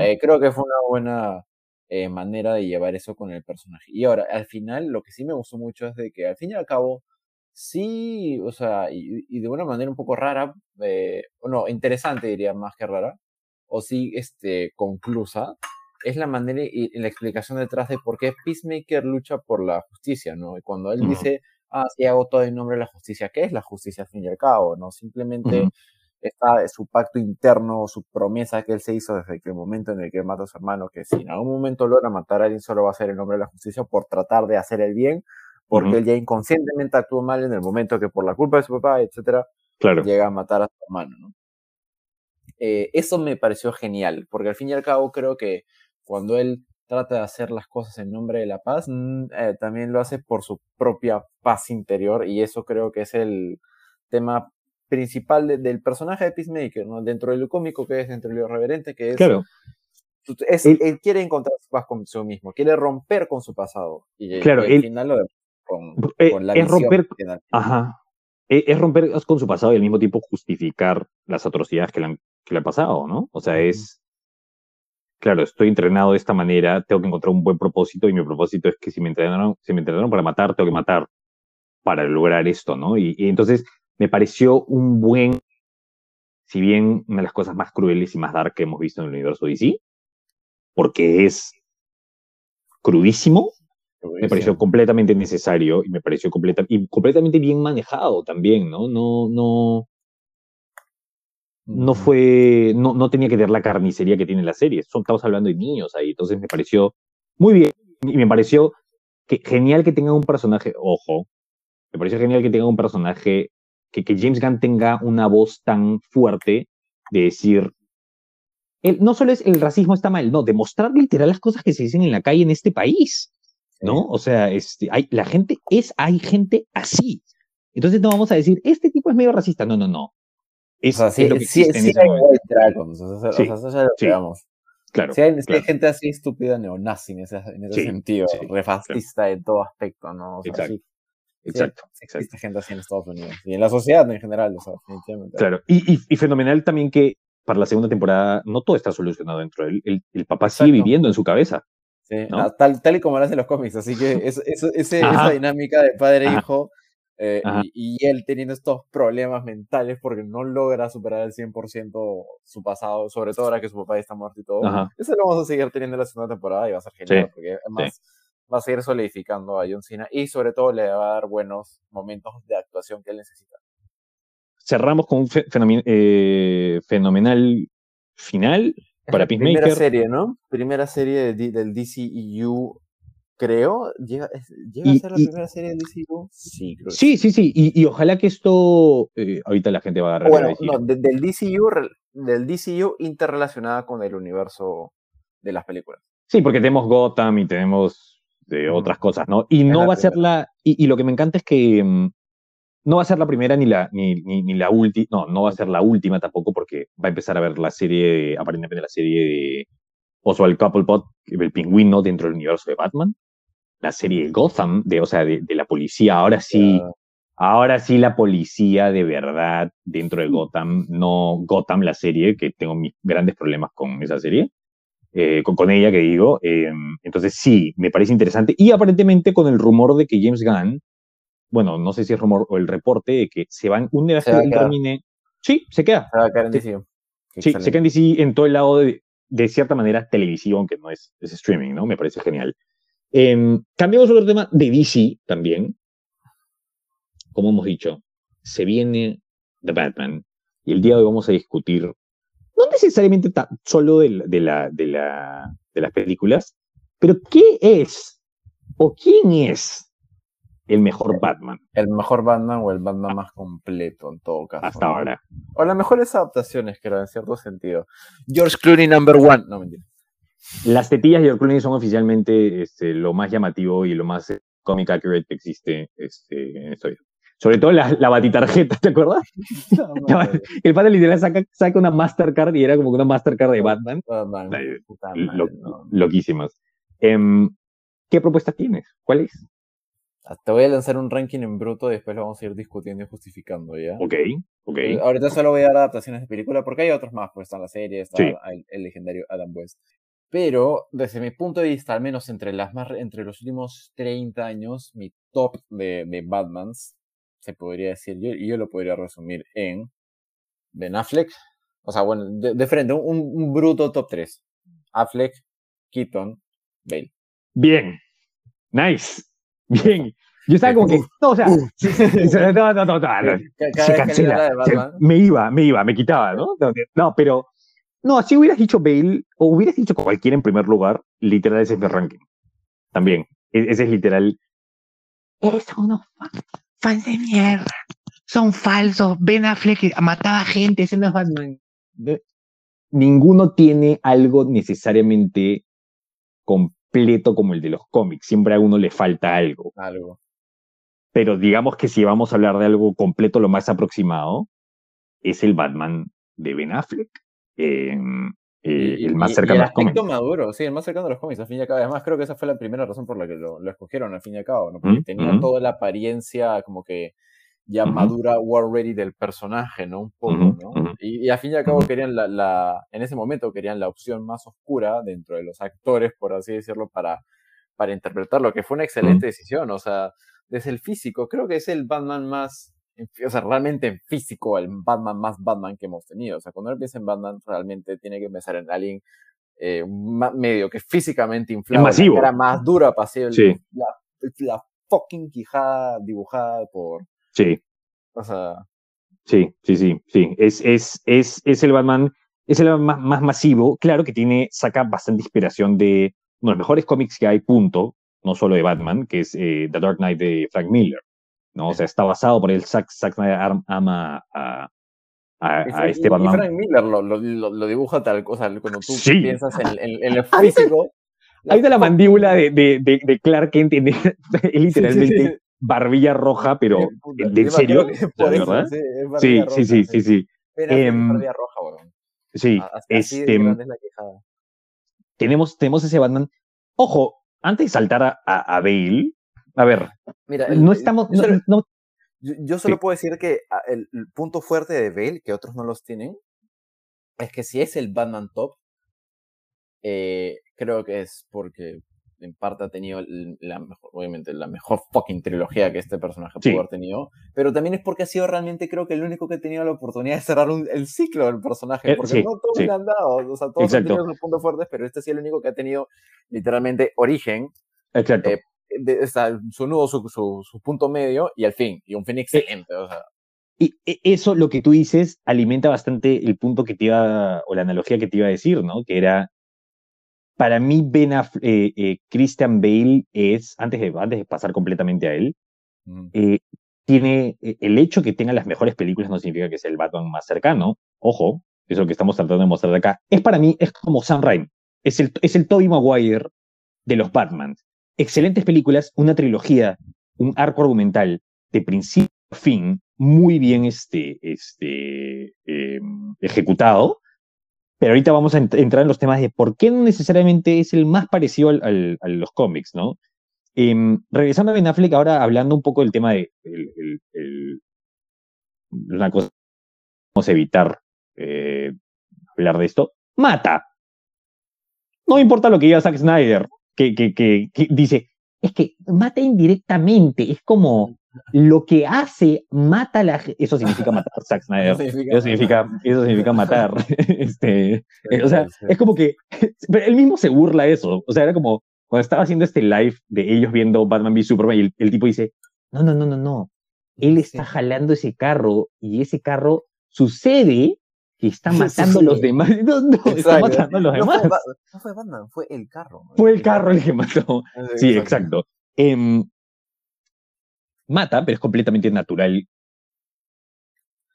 Eh, creo que fue una buena eh, manera de llevar eso con el personaje. Y ahora, al final, lo que sí me gustó mucho es de que al fin y al cabo, sí, o sea, y, de una manera un poco rara, eh, no, interesante diría más que rara, o sí, este, conclusa, es la manera y, la explicación detrás de por qué Peacemaker lucha por la justicia, ¿no? Y cuando él dice, ah, sí, hago todo en nombre de la justicia, ¿qué es la justicia al fin y al cabo, no? Simplemente está su pacto interno, su promesa que él se hizo desde el momento en el que mata a su hermano, que si en algún momento logra matar a alguien, solo va a ser en nombre de la justicia por tratar de hacer el bien, porque él ya inconscientemente actuó mal en el momento que por la culpa de su papá, etcétera, llega a matar a su hermano, ¿no? Eh, eso me pareció genial, porque al fin y al cabo creo que cuando él trata de hacer las cosas en nombre de la paz, mm, eh, también lo hace por su propia paz interior, y eso creo que es el tema principal del personaje de Peacemaker, ¿no? Dentro de lo cómico que es, dentro de lo irreverente que es. Claro. él, quiere encontrar paz con su mismo, quiere romper con su pasado. Y, claro, al final lo eh, es romper, ajá, e, es, romper con su pasado y al mismo tiempo justificar las atrocidades que le han, que le han pasado, ¿no? O sea, es, claro, estoy entrenado de esta manera, tengo que encontrar un buen propósito y mi propósito es que si me entrenaron, si me entrenaron para matar, tengo que matar para lograr esto, ¿no? Y, entonces me pareció un buen, si bien una de las cosas más crueles y más dark que hemos visto en el universo DC, porque es crudísimo, me pareció completamente necesario y me pareció completa, y completamente bien manejado también, ¿no? No, no, no fue, no, no tenía que tener la carnicería que tiene la serie. estamos hablando de niños ahí, entonces me pareció muy bien y me pareció que, genial que tenga un personaje, ojo, me pareció genial que tenga un personaje, que, que James Gunn tenga una voz tan fuerte de decir, el, no solo es el racismo está mal, no, demostrar literal las cosas que se dicen en la calle en este país. ¿no? O sea, este, hay, la gente es, hay gente así. Entonces no vamos a decir, este tipo es medio racista. No, no, no. Es, o sea, sí, sí, sí hay white dragons, o sea, sí, o sea, eso ya lo Claro, si hay, gente así estúpida neonazi en ese, en ese sentido, refascista en todo aspecto, ¿no? O sea, exacto. exacto, existe gente así en Estados Unidos y en la sociedad en general, o sea, definitivamente. Claro, y, y, y, fenomenal también que para la segunda temporada no todo está solucionado dentro de él. El, el papá sigue viviendo en su cabeza. Sí, ah, tal, tal y como lo hacen los cómics, así que <laughs> eso, esa dinámica de padre-hijo e eh, y, él teniendo estos problemas mentales porque no logra superar al 100% su pasado, sobre todo ahora que su papá está muerto y todo, eso lo vamos a seguir teniendo en la segunda temporada y va a ser genial porque además va a seguir solidificando a John Cena y sobre todo le va a dar buenos momentos de actuación que él necesita. Cerramos con un eh, fenomenal final para Peacemaker. Primera serie, ¿no? Primera serie del DCEU, creo. ¿Llega, a ser la primera serie del DCEU? Sí, creo. Sí, sí, sí. Y, ojalá que esto. Eh, ahorita la gente va a agarrar. Bueno, no, del, DCU, del DCU interrelacionada con el universo de las películas. Sí, porque tenemos Gotham y tenemos de otras cosas, ¿no? Y no va a ser la. Y, lo que me encanta es que mm, no va a ser la primera ni la, ni, ni, la última, no, no va a ser la última tampoco porque va a empezar a ver la serie, aparentemente la serie de Oswald Cobblepot, el pingüino dentro del universo de Batman, la serie de Gotham, de, o sea, de, la policía, ahora sí, ahora sí la policía de verdad dentro de Gotham, no Gotham la serie, que tengo mis grandes problemas con esa serie, eh, con, ella, que digo. Em, entonces sí, me parece interesante. Y aparentemente con el rumor de que James Gunn, bueno, no sé si es rumor o el reporte de que se van, una vez que termine, sí, se queda. Se va a quedar en DC. Sí, se queda en DC en todo el lado de, de cierta manera televisivo, aunque no es, es streaming, ¿no? Me parece genial. Eh, cambiamos otro tema de DC también. Como hemos dicho, se viene The Batman y el día de hoy vamos a discutir, no necesariamente solo de, de, la, de, la, de las películas, pero ¿qué es o quién es el mejor Batman? El mejor Batman o el Batman más completo en todo caso. Hasta ahora. O las mejores adaptaciones, creo, en cierto sentido. George Clooney number one. No, mentira. Las tetillas de George Clooney son oficialmente este, lo más llamativo y lo más eh, comic accurate que existe este, en esta vida. Sobre todo la, la batitarjeta, ¿te acuerdas? <laughs> el padre literal saca, saca, una Mastercard y era como una Mastercard de Batman. Batman Loquísimas. Em, ¿Qué propuesta tienes? ¿Cuál es? Ah, te voy a lanzar un ranking en bruto y después lo vamos a ir discutiendo y justificando, ¿ya? Ok, ok. Ahorita solo voy a dar adaptaciones de película porque hay otros más, pues está la serie, está el, legendario Adam West. Pero desde mi punto de vista, al menos entre, las más, entre los últimos 30 años, mi top de, de Batmans, se podría decir yo, yo lo podría resumir en Ben Affleck, o sea, bueno, de, frente, un, un, bruto top 3. Affleck, Keaton, Bale. Bien, nice, bien. Yo estaba como que, no, o sea, no, no, no, no, se cancela. me iba, me iba, me quitaba, ¿no? No, pero no, si hubieras dicho Bale, o hubieras dicho cualquiera en primer lugar, literal ese es el ranking. También. E-, ese es literal. Son unos fans de mierda. Son falsos. Ben Affleck mataba gente, ese no es Batman. Ninguno tiene algo necesariamente completo como el de los cómics. Siempre a uno le falta algo. Algo. Pero digamos que si vamos a hablar de algo completo, lo más aproximado, es el Batman de Ben Affleck. Eh, el más cercano a los cómics. maduro, sí, el más cercano a los cómics, al fin y al cabo. Además, creo que esa fue la primera razón por la que lo, escogieron, al fin y al cabo, ¿no? Porque tenía toda la apariencia como que ya madura, war ready del personaje, ¿no? Un poco, ¿no? Y, al fin y al cabo querían la, la, en ese momento querían la opción más oscura dentro de los actores, por así decirlo, para, para interpretarlo, que fue una excelente decisión, o sea, desde el físico, creo que es el Batman más o sea, realmente en físico, el Batman más Batman que hemos tenido. O sea, cuando uno piensa en Batman, realmente tiene que pensar en alguien eh, medio que físicamente inflado, masivo. la más dura, pasible, sí. la, la, fucking quijada dibujada por... Sí. O sea... Sí, sí, sí, sí. Es, es, es, es el Batman, es el más, más masivo. Claro que tiene, saca bastante inspiración de uno de los mejores cómics que hay, punto, no solo de Batman, que es eh, The Dark Knight de Frank Miller. ¿No? O sea, está basado por el Zack, Zack Snyder ama a, a, este Batman. Y Frank Miller lo, lo, lo, dibuja tal cosa, cuando tú piensas en, en, el <laughs> físico. Hay de la mandíbula de, de, de, Clark Kent, <laughs> literalmente barbilla roja, pero ¿de en serio? verdad? Sí, sí, sí, sí, sí. Em, barbilla roja, bueno. Sí, este, tenemos, tenemos ese Batman. Ojo, antes de saltar a, a, a Bale, a ver, Mira, no estamos. yo, solo puedo decir que ah, el, punto fuerte de Bale, que otros no los tienen, es que si es el Batman top, eh, creo que es porque en parte ha tenido la mejor, obviamente la mejor fucking trilogía que este personaje pudo haber tenido, pero también es porque ha sido realmente creo que el único que ha tenido la oportunidad de cerrar el ciclo del personaje, eh, porque no todos le han dado, o sea, todos han tenido sus puntos fuertes, pero este sí es el único que ha tenido literalmente origen, Exacto. Eh, de, su nudo, su, su, punto medio y al fin, y un fin eh, excelente. O sea. Y e, eso, lo que tú dices, alimenta bastante el punto que te iba, o la analogía que te iba a decir, ¿no? Que era, para mí, Ben eh, eh, Christian Bale es, antes de, antes de pasar completamente a él, tiene, el hecho que tenga las mejores películas no significa que sea el Batman más cercano, ojo, eso que estamos tratando de mostrar acá, es para mí, es como Sam Raimi, es el, es el Tobey Maguire de los Batmans excelentes películas, una trilogía, un arco argumental de principio a fin, muy bien este, este, em, ejecutado. Pero ahorita vamos a entrar en los temas de por qué no necesariamente es el más parecido al, a los cómics, ¿no? Em, regresando a Ben Affleck, ahora hablando un poco del tema de una cosa, vamos a evitar eh, hablar de esto, mata. no importa lo que diga Zack Snyder, que, que, que, que dice, es que mata indirectamente, es como lo que hace mata a la Eso significa matar, Zack Snyder. Eso significa, eso significa matar. <laughs> este, o sea, es como que él mismo se burla de eso. O sea, era como cuando estaba haciendo este live de ellos viendo Batman v Superman y el, tipo dice, no, no, no, no, no. Él está jalando ese carro y ese carro sucede que está <laughs> <laughs> matando a los demás. No, no, está matando a los demás. no fue Batman, fue el carro. Fue el carro el que mató. <laughs> Sí, exacto. Em, mata, pero es completamente natural.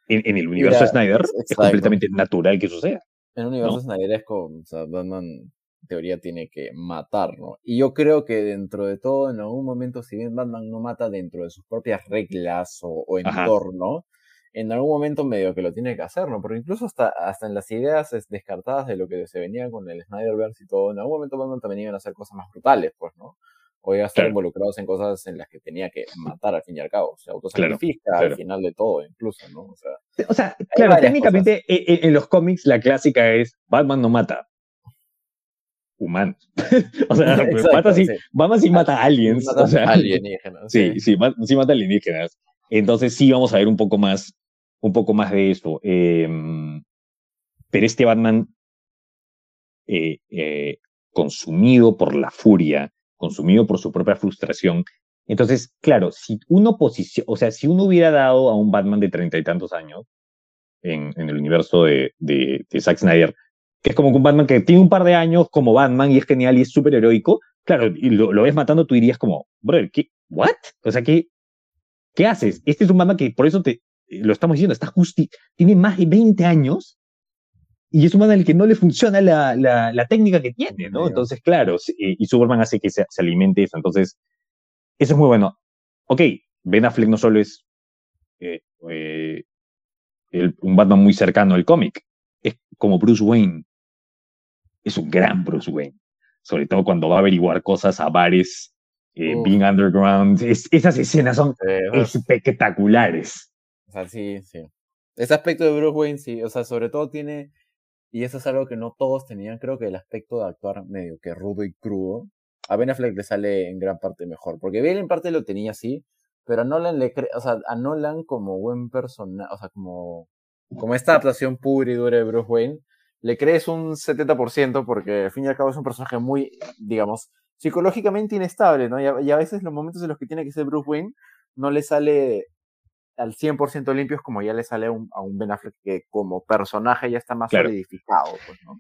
En, el universo Snyder es completamente natural que suceda. En el universo Snyder es como, o sea, Batman en teoría tiene que matar, ¿no? Y yo creo que dentro de todo, en algún momento, si bien Batman no mata dentro de sus propias reglas o, entorno, en algún momento medio que lo tiene que hacer, ¿no? Porque incluso hasta, hasta en las ideas descartadas de lo que se venía con el Snyderverse y todo, en algún momento Batman también iban a hacer cosas más brutales, pues, ¿no? o iba a estar involucrados en cosas en las que tenía que matar al fin y al cabo. O sea, autosacrifica al final de todo, incluso, ¿no? O sea, o sea claro, técnicamente en, e, en, los cómics la clásica es Batman no mata. Humanos. <laughs> o sea, <laughs> mata sí. Batman sí mata aliens. o sea, alienígenas. <laughs> Sí, sí, sí, mata alienígenas. Entonces sí vamos a ver un poco más, un poco más de eso. Em, pero este Batman eh, eh, consumido por la furia, consumido por su propia frustración. Entonces, claro, si uno posiciona, o sea, si uno hubiera dado a un Batman de treinta y tantos años en, en, el universo de, de, Zack Snyder, que es como un Batman que tiene un par de años como Batman y es genial y es súper heroico, claro, y lo, ves matando, tú dirías como, brother, ¿qué? ¿What? O sea, ¿qué, ¿qué haces? Este es un Batman que por eso te, lo estamos diciendo, está justi, tiene más de 20 años y es un man al que no le funciona la, la, técnica que tiene, ¿no? Entonces, claro, eh, y Superman hace que se, alimente eso. Entonces, eso es muy bueno. Ok, Ben Affleck no solo es eh, eh, un Batman muy cercano al cómic, es como Bruce Wayne. Es un gran Bruce Wayne. Sobre todo cuando va a averiguar cosas a bares, Being Underground. esas escenas son espectaculares. Sea, sí, sí. Ese aspecto de Bruce Wayne, sí. O sea, sobre todo tiene y eso es algo que no todos tenían. Creo que el aspecto de actuar medio que rudo y crudo, a Ben Affleck le sale en gran parte mejor. Porque Bale en parte lo tenía así, pero a Nolan le o sea, a Nolan como buen personaje, o sea, como, como esta adaptación pura y dura de Bruce Wayne, le crees un 70% porque al fin y al cabo es un personaje muy, digamos, psicológicamente inestable, ¿no? Y a, veces los momentos en los que tiene que ser Bruce Wayne no le sale al 100% limpios como ya le sale a un, a un Ben Affleck que como personaje ya está más solidificado. Pues, ¿no?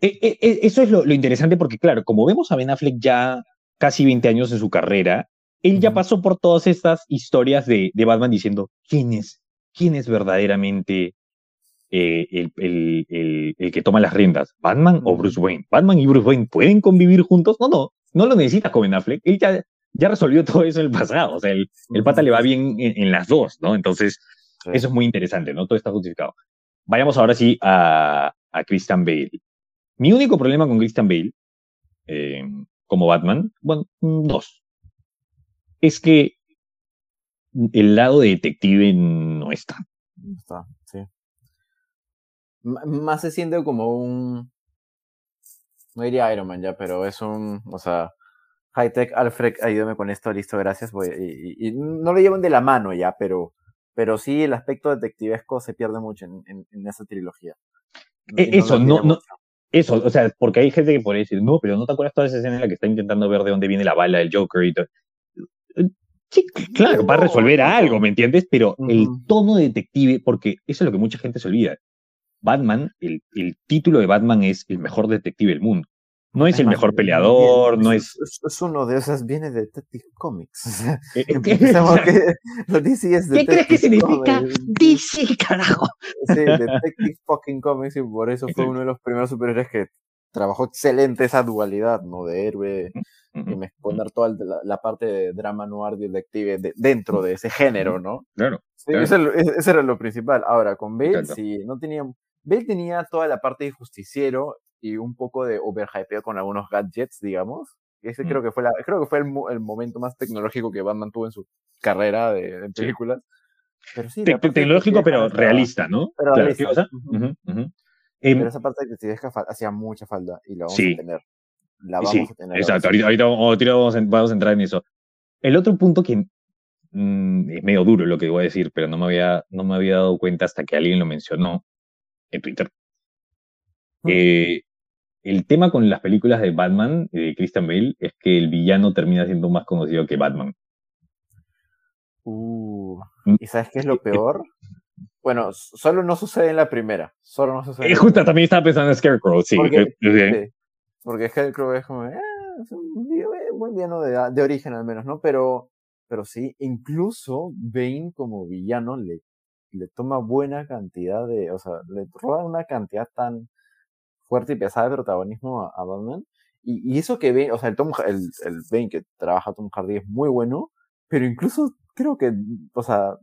E, e, e, eso es lo, interesante porque, claro, como vemos a Ben Affleck ya casi 20 años en su carrera, él ya pasó por todas estas historias de, de Batman diciendo, ¿quién es? ¿Quién es verdaderamente eh, el, el, el, el, que toma las riendas? ¿Batman o Bruce Wayne? ¿Batman y Bruce Wayne pueden convivir juntos? No, no, no lo necesita con Ben Affleck. Él ya, ya resolvió <laughs> todo eso en el pasado. O sea, el, el pata le va bien en, las dos, ¿no? Entonces, eso es muy interesante, ¿no? Todo está justificado. Vayamos ahora sí a, a Christian Bale. Mi único problema con Christian Bale, eh, como Batman, bueno, dos. Es que el lado de detective no está. No está, sí. más se siente como un. No diría Iron Man ya, pero es un. O sea, Hightech, Alfred, ayúdame con esto, listo, gracias. y, no lo llevan de la mano ya, pero, pero sí el aspecto detectivesco se pierde mucho en, en, esa trilogía. E, eso, no, no, eso, o sea, porque hay gente que puede decir, no, pero no te acuerdas toda esa escena en la que está intentando ver de dónde viene la bala del Joker y todo. Sí, claro, va a resolver algo, ¿me entiendes? Pero el tono detective, porque eso es lo que mucha gente se olvida. Batman, el, el título de Batman es el mejor detective del mundo. No es el mejor peleador, no es... es... uno de esos, viene de Detective Comics. ¿Qué, <laughs> ¿Qué crees que significa DC, carajo? Sí, Detective fucking Comics, y por eso fue uno de los primeros superhéroes que trabajó excelente esa dualidad, ¿no? De héroe, y me poner toda la, parte de drama noir detective dentro de ese género, ¿no? Claro. Sí, Ese, era lo principal. Ahora, con Bale, sí, no tenía... Bale tenía toda la parte de justiciero y un poco de overhypeo con algunos gadgets, digamos. Ese mm. creo que fue, la, creo que fue el, el, momento más tecnológico que Batman tuvo en su carrera de, películas. Pero sí, tecnológico, pero realista, ¿no? Pero, realista. Em, pero esa parte de que te hacía mucha falta y la vamos a tener. la vamos a tener. Exacto, ahorita, vamos, a entrar en eso. El otro punto que mm, es medio duro lo que voy a decir, pero no me, había, no me había dado cuenta hasta que alguien lo mencionó en Twitter. Eh, el tema con las películas de Batman, de Christian Bale, es que el villano termina siendo más conocido que Batman. Uh, mm, ¿Y sabes qué es lo peor? Bueno, solo no sucede en la primera. Solo no sucede. Y justo también estaba pensando en Scarecrow, sí. Porque, Scarecrow es como, eh, es un muy villano de, de, origen al menos, ¿no? Pero, pero sí, incluso Bane como villano le, le toma buena cantidad de, o sea, le roba una cantidad tan fuerte y pesada de protagonismo a, Batman. Y, y, eso que Bane, o sea, el, Tom, el, el Bane que trabaja Tom Hardy es muy bueno, pero incluso creo que, o sea,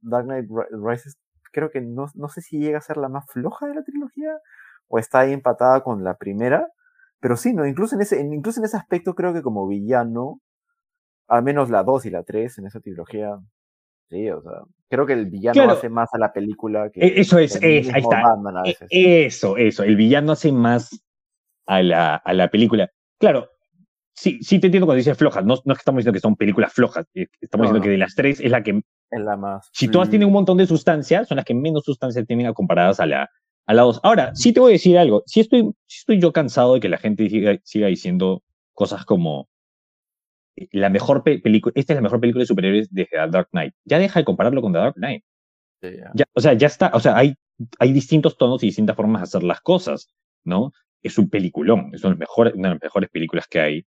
Dark Knight Rises, creo que no, no sé si llega a ser la más floja de la trilogía, o está ahí empatada con la primera, pero sí, ¿no? Incluso en ese, incluso en ese aspecto creo que como villano, al menos la 2 y la 3 en esa trilogía, sí, o sea, creo que el villano hace más a la película que... E, eso es, ahí está. E, eso, eso, el villano hace más a la, a la película. Claro, sí, sí te entiendo cuando dices flojas. No, no es que estamos diciendo que son películas flojas. Eh, estamos diciendo que de las tres es la que. Es la más. Si todas tienen un montón de sustancia, son las que menos sustancia tienen comparadas a la, a la dos. Ahora, sí te voy a decir algo. Si estoy, si estoy yo cansado de que la gente siga, siga diciendo cosas como. Eh, la mejor película, esta es la mejor película de superhéroes desde The Dark Knight. Ya deja de compararlo con The Dark Knight. ya. o sea, ya está, o sea, hay, hay distintos tonos y distintas formas de hacer las cosas, ¿no? Es un peliculón, es una de las mejores películas que hay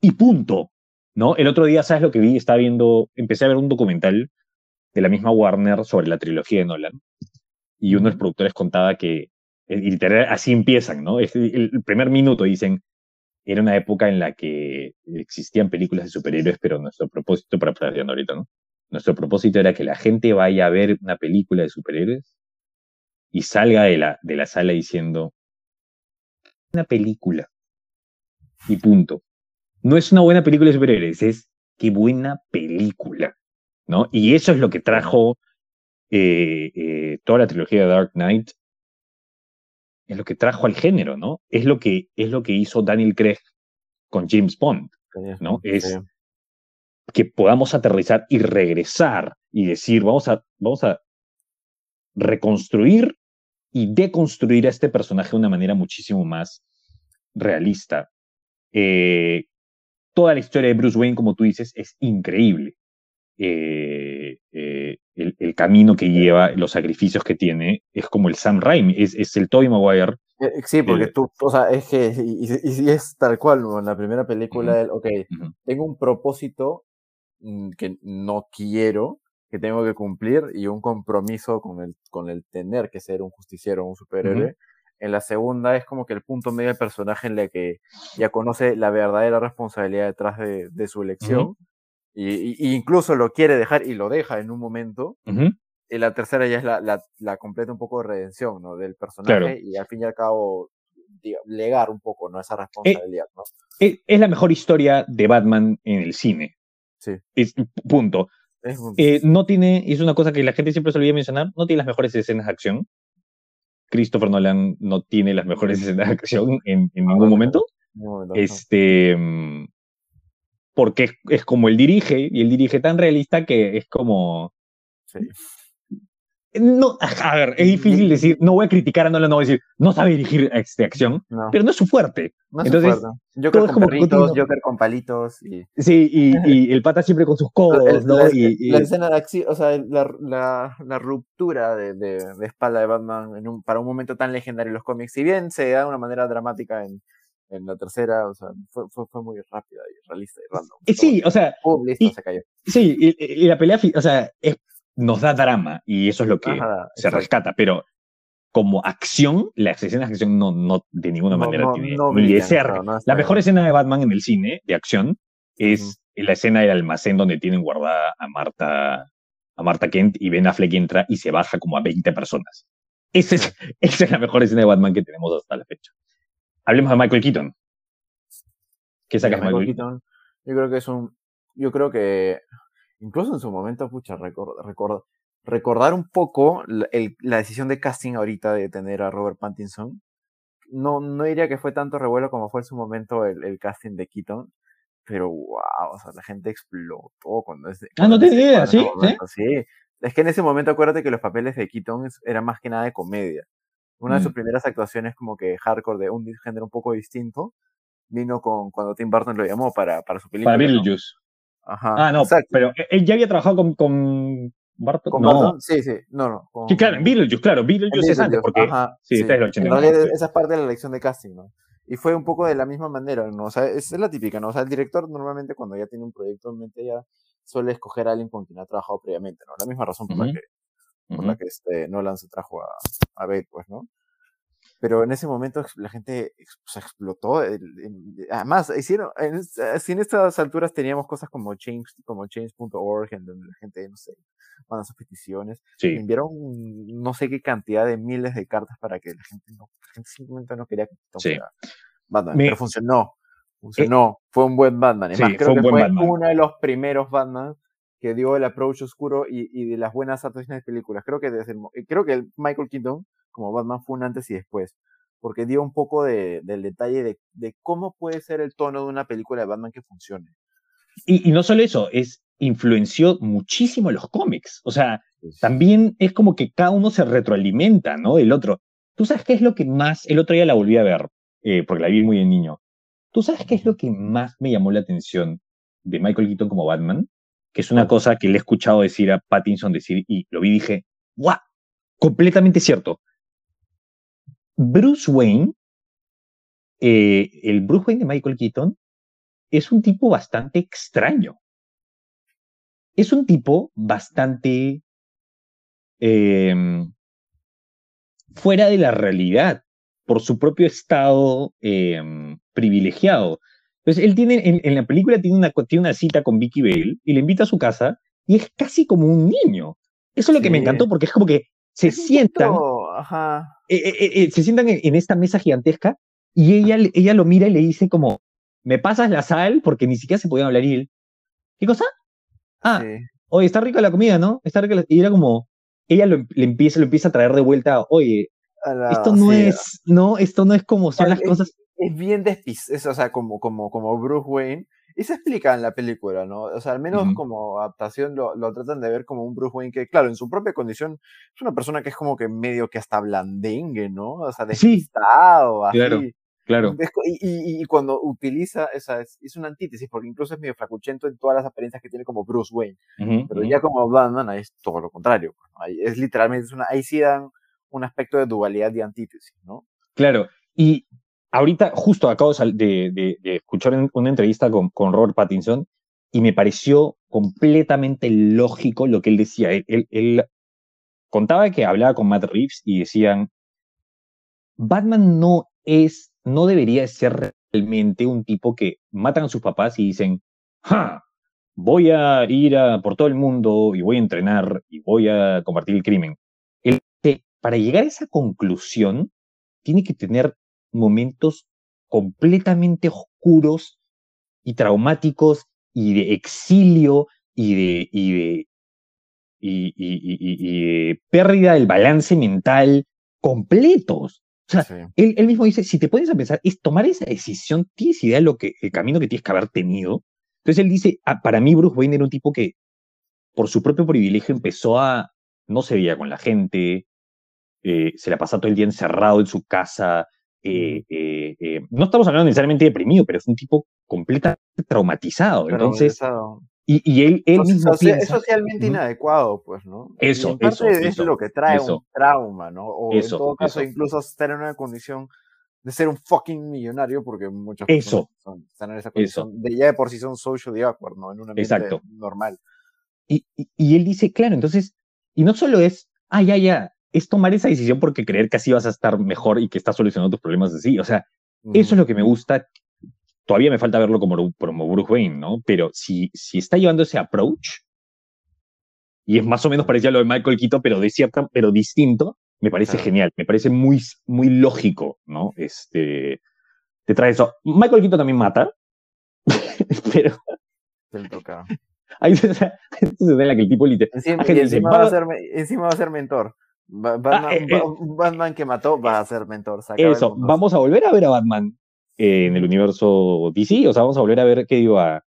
y punto. ¿no? El otro día, ¿sabes lo que vi? Estaba viendo, empecé a ver un documental de la misma Warner sobre la trilogía de Nolan. Y uno de los productores contaba que, literal, así empiezan, ¿no? el primer minuto dicen, era una época en la que existían películas de superhéroes, pero nuestro propósito, para parafraseando ahorita, ¿no? Nuestro propósito era que la gente vaya a ver una película de superhéroes y salga de la, de la sala diciendo, una película. Y punto no es una buena película de superhéroes, es qué buena película, ¿no? Y eso es lo que trajo eh, eh, toda la trilogía de Dark Knight, es lo que trajo al género, ¿no? Es lo que, es lo que hizo Daniel Craig con James Bond, ¿no? Es que podamos aterrizar y regresar y decir, vamos a, vamos a reconstruir y deconstruir a este personaje de una manera muchísimo más realista. Eh, toda la historia de Bruce Wayne, como tú dices, es increíble. Eh, eh, el, camino que lleva, los sacrificios que tiene, es como el Sam Raimi, es, es el Tobey Maguire. Eh, sí, porque tú, o sea, es que, y, y, es tal cual, en la primera película, ok, tengo un propósito mm, que no quiero, que tengo que cumplir, y un compromiso con el, con el tener que ser un justiciero, un superhéroe. En la segunda es como que el punto medio del personaje en la que ya conoce la verdadera responsabilidad detrás de, de su elección. Y, incluso lo quiere dejar y lo deja en un momento. Y la tercera ya es la, la, la, completa un poco de redención, ¿no? Del personaje y al fin y al cabo legar un poco, ¿no? Esa eh, responsabilidad, ¿no? Es, es, la mejor historia de Batman en el cine. Sí. Es, punto. Eh, no tiene, es una cosa que la gente siempre se olvida mencionar, no tiene las mejores escenas de acción. Christopher Nolan no tiene las mejores escenas de acción en, en ningún momento. este, mm, porque es, como él dirige, y él dirige tan realista que es como... Sí. No, a ver, es difícil decir, no voy a criticar a Nolan, no voy a decir, no sabe dirigir este, acción, pero no es su fuerte. Entonces, Joker con perritos, Joker con palitos. Y... Sí, y, <laughs> el pata siempre con sus codos, ¿no? La, y, escena de acción, o sea, la, la, ruptura de, de, espalda de Batman en un, para un momento tan legendario en los cómics, si bien se da de una manera dramática en, en la tercera, o sea, fue, fue, fue, muy rápida y realista y random. Sí, o sea. listo, se cayó. Sí, y, la pelea, o sea, es nos da drama y eso es lo que se rescata, pero como acción, la escena de acción no, no de ninguna manera tiene ni ese La mejor escena de Batman en el cine de acción es la escena del almacén donde tienen guardada a Marta, a Marta Kent y Ben Affleck entra y se baja como a 20 personas. Esa es, <laughs> esa es la mejor escena de Batman que tenemos hasta la fecha. Hablemos de Michael Keaton. ¿Qué sacas Michael, Michael Keaton? Yo creo que es un, yo creo que incluso en su momento, pucha, recordar un poco la, decisión de casting ahorita de tener a Robert Pattinson. no, no diría que fue tanto revuelo como fue en su momento el, el casting de Keaton, pero wow, o sea, la gente explotó cuando ese. Ah, no tengo idea, ¿sí? ¿sí? Es que en ese momento acuérdate que los papeles de Keaton eran más que nada de comedia. Una de sus mm. primeras actuaciones como que hardcore de un género un poco distinto vino con cuando Tim Burton lo llamó para, para su película. Para Beetlejuice. Ajá. Ah, no, pero él ya había trabajado con, con Barton. ¿Con no. Sí, sí, no, no. Sí, claro, Beetlejuice, claro, Beetlejuice, es antes, porque Ajá, sí, sí. Está el 89. esa es parte de la elección de casting, ¿no? Y fue un poco de la misma manera, ¿no? O sea, es, es la típica, ¿no? O sea, el director normalmente cuando ya tiene un proyecto en mente ya suele escoger a alguien con quien ha trabajado previamente, ¿no? La misma razón por la que, por la que este Nolan se trajo a, a Bale, pues, ¿no? pero en ese momento la gente se explotó. Además, hicieron, en, si en estas alturas teníamos cosas como change, como change.org, en donde la gente, no sé, manda sus peticiones, enviaron no sé qué cantidad de miles de cartas para que la gente no, simplemente no quería que sí. Batman, pero funcionó. Funcionó, fue un buen Batman. Además, creo que fue uno de los primeros Batman que dio el approach oscuro y, y de las buenas actuaciones de películas. Creo que desde el, creo que el Michael Keaton como Batman fue un antes y después, porque dio un poco de, del detalle de, de, cómo puede ser el tono de una película de Batman que funcione. Y, y no solo eso, es influenció muchísimo los cómics. O sea, también es como que cada uno se retroalimenta, ¿no? Del otro. ¿Tú sabes qué es lo que más, el otro día la volví a ver, eh, porque la vi muy en niño. ¿Tú sabes qué es lo que más me llamó la atención de Michael Keaton como Batman? Que es una cosa que le he escuchado decir a Pattinson decir y lo vi y dije, ¡guau! Completamente cierto. Bruce Wayne, eh, el Bruce Wayne de Michael Keaton, es un tipo bastante extraño. Es un tipo bastante em, fuera de la realidad por su propio estado em, privilegiado. Entonces, él tiene, en, la película tiene una, tiene una cita con Vicky Bale y le invita a su casa y es casi como un niño. Eso es lo que me encantó porque es como que se sientan. Eh, eh, eh, se sientan en, esta mesa gigantesca y ella, ella lo mira y le dice como, ¿me pasas la sal? Porque ni siquiera se podían hablar y él, ¿qué cosa? Ah, oye, está rica la comida, ¿no? Está rica Y era como, ella lo, le empieza, lo empieza a traer de vuelta, oye, esto no es, no, esto no es como son las cosas. Es bien despis, o sea, como, como, como Bruce Wayne, y se explica en la película, ¿no? O sea, al menos como adaptación lo, lo, tratan de ver como un Bruce Wayne que, claro, en su propia condición es una persona que es como que medio que hasta blandengue, ¿no? O sea, despistado, así. Claro, claro. Y, y, cuando utiliza, esa es, es, una antítesis, porque incluso es medio flacuchento en todas las apariencias que tiene como Bruce Wayne. Pero ya como Batman es todo lo contrario. Pues, es literalmente, es una, ahí sí dan un aspecto de dualidad y antítesis, ¿no? Claro. Y ahorita justo acabo de, escuchar una entrevista con, con, Robert Pattinson y me pareció completamente lógico lo que él decía. Él, contaba que hablaba con Matt Reeves y decían, Batman no es, no debería ser realmente un tipo que matan a sus papás y dicen, ¡ja! Voy a ir a, por todo el mundo y voy a entrenar y voy a combatir el crimen. Para llegar a esa conclusión, tiene que tener momentos completamente oscuros y traumáticos y de exilio y de, y de, y, y, pérdida del balance mental completos. O sea, él, mismo dice, si te puedes pensar, es tomar esa decisión, tienes idea de lo que, el camino que tienes que haber tenido. Entonces él dice, ah, para mí Bruce Wayne era un tipo que por su propio privilegio empezó a, no se veía con la gente, eh, se la pasaba todo el día encerrado en su casa, eh, eh, eh, no estamos hablando necesariamente deprimido, pero es un tipo completamente traumatizado. Entonces, y, y, él, él mismo Es socialmente inadecuado, pues, ¿no? Eso, eso, es lo que trae un trauma, ¿no? O en todo caso, incluso estar en una condición de ser un fucking millonario, porque muchas personas están en esa condición de ya de por sí son socially awkward, ¿no? En un ambiente normal. Y, y, y, él dice, claro, entonces, y no solo es, ah, ya, ya, es tomar esa decisión porque creer que así vas a estar mejor y que estás solucionando tus problemas así. O sea, eso es lo que me gusta. Todavía me falta verlo como, como Bruce Wayne, ¿no? Pero si, si está llevando ese approach, y es más o menos parecido a lo de Michael Quito, pero de cierta, pero distinto, me parece genial, me parece muy, muy lógico, ¿no? Este, te trae eso. Michael Quito también mata, <laughs> pero... Se le toca. Ahí se, <laughs> ve la que el tipo literal. Encima, encima, va a ser, encima va a ser mentor. Batman, que mató va a ser mentor. Eso, vamos a volver a ver a Batman en el universo DC, o sea, vamos a volver a ver, ¿qué digo? A,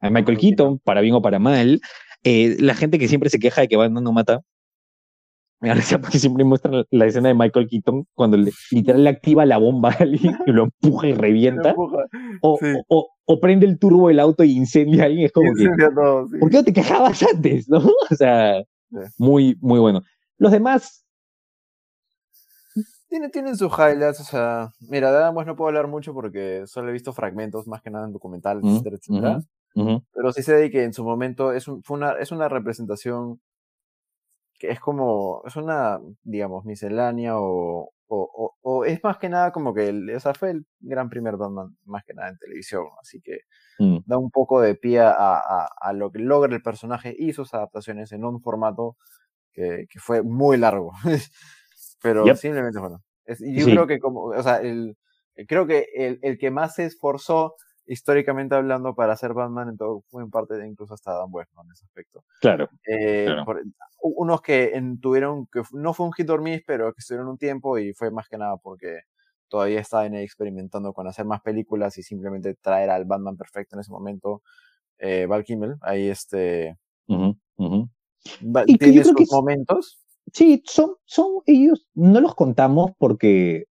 a Michael Keaton, para bien o para mal. Eh, la gente que siempre se queja de que Batman no mata, me parece porque siempre muestran la escena de Michael Keaton cuando le, literal le activa la bomba a alguien y lo empuja y <laughs> revienta. o, o, o, prende el turbo del auto y incendia a alguien. Es como que, ¿por qué no te quejabas antes? ¿no? <laughs> O sea, muy, muy bueno. Los demás. Tienen, tienen sus highlights, o sea, mira, de Adam no puedo hablar mucho porque solo he visto fragmentos, más que nada en documentales, etcétera, etcétera. Pero sí sé que en su momento es, fue una, es una representación que es como, es una, digamos, miscelánea o, o, o, es más que nada como que, el, o sea, fue el gran primer Batman más que nada en televisión, así que mm. da un poco de pie a, a, a, lo que logra el personaje y sus adaptaciones en un formato que, que fue muy largo, <laughs> pero simplemente bueno. Es, yo creo que como, o sea, el, creo que el, el que más se esforzó históricamente hablando, para hacer Batman, en todo, fue en parte incluso hasta Dan West, en ese aspecto. Claro. Eh, unos que tuvieron, que no fue un hit or miss, pero que estuvieron un tiempo y fue más que nada porque todavía estaban experimentando con hacer más películas y simplemente traer al Batman perfecto en ese momento. Eh, Val Kimmel, ahí este. tiene sus momentos. Sí, son, son ellos, no los contamos porque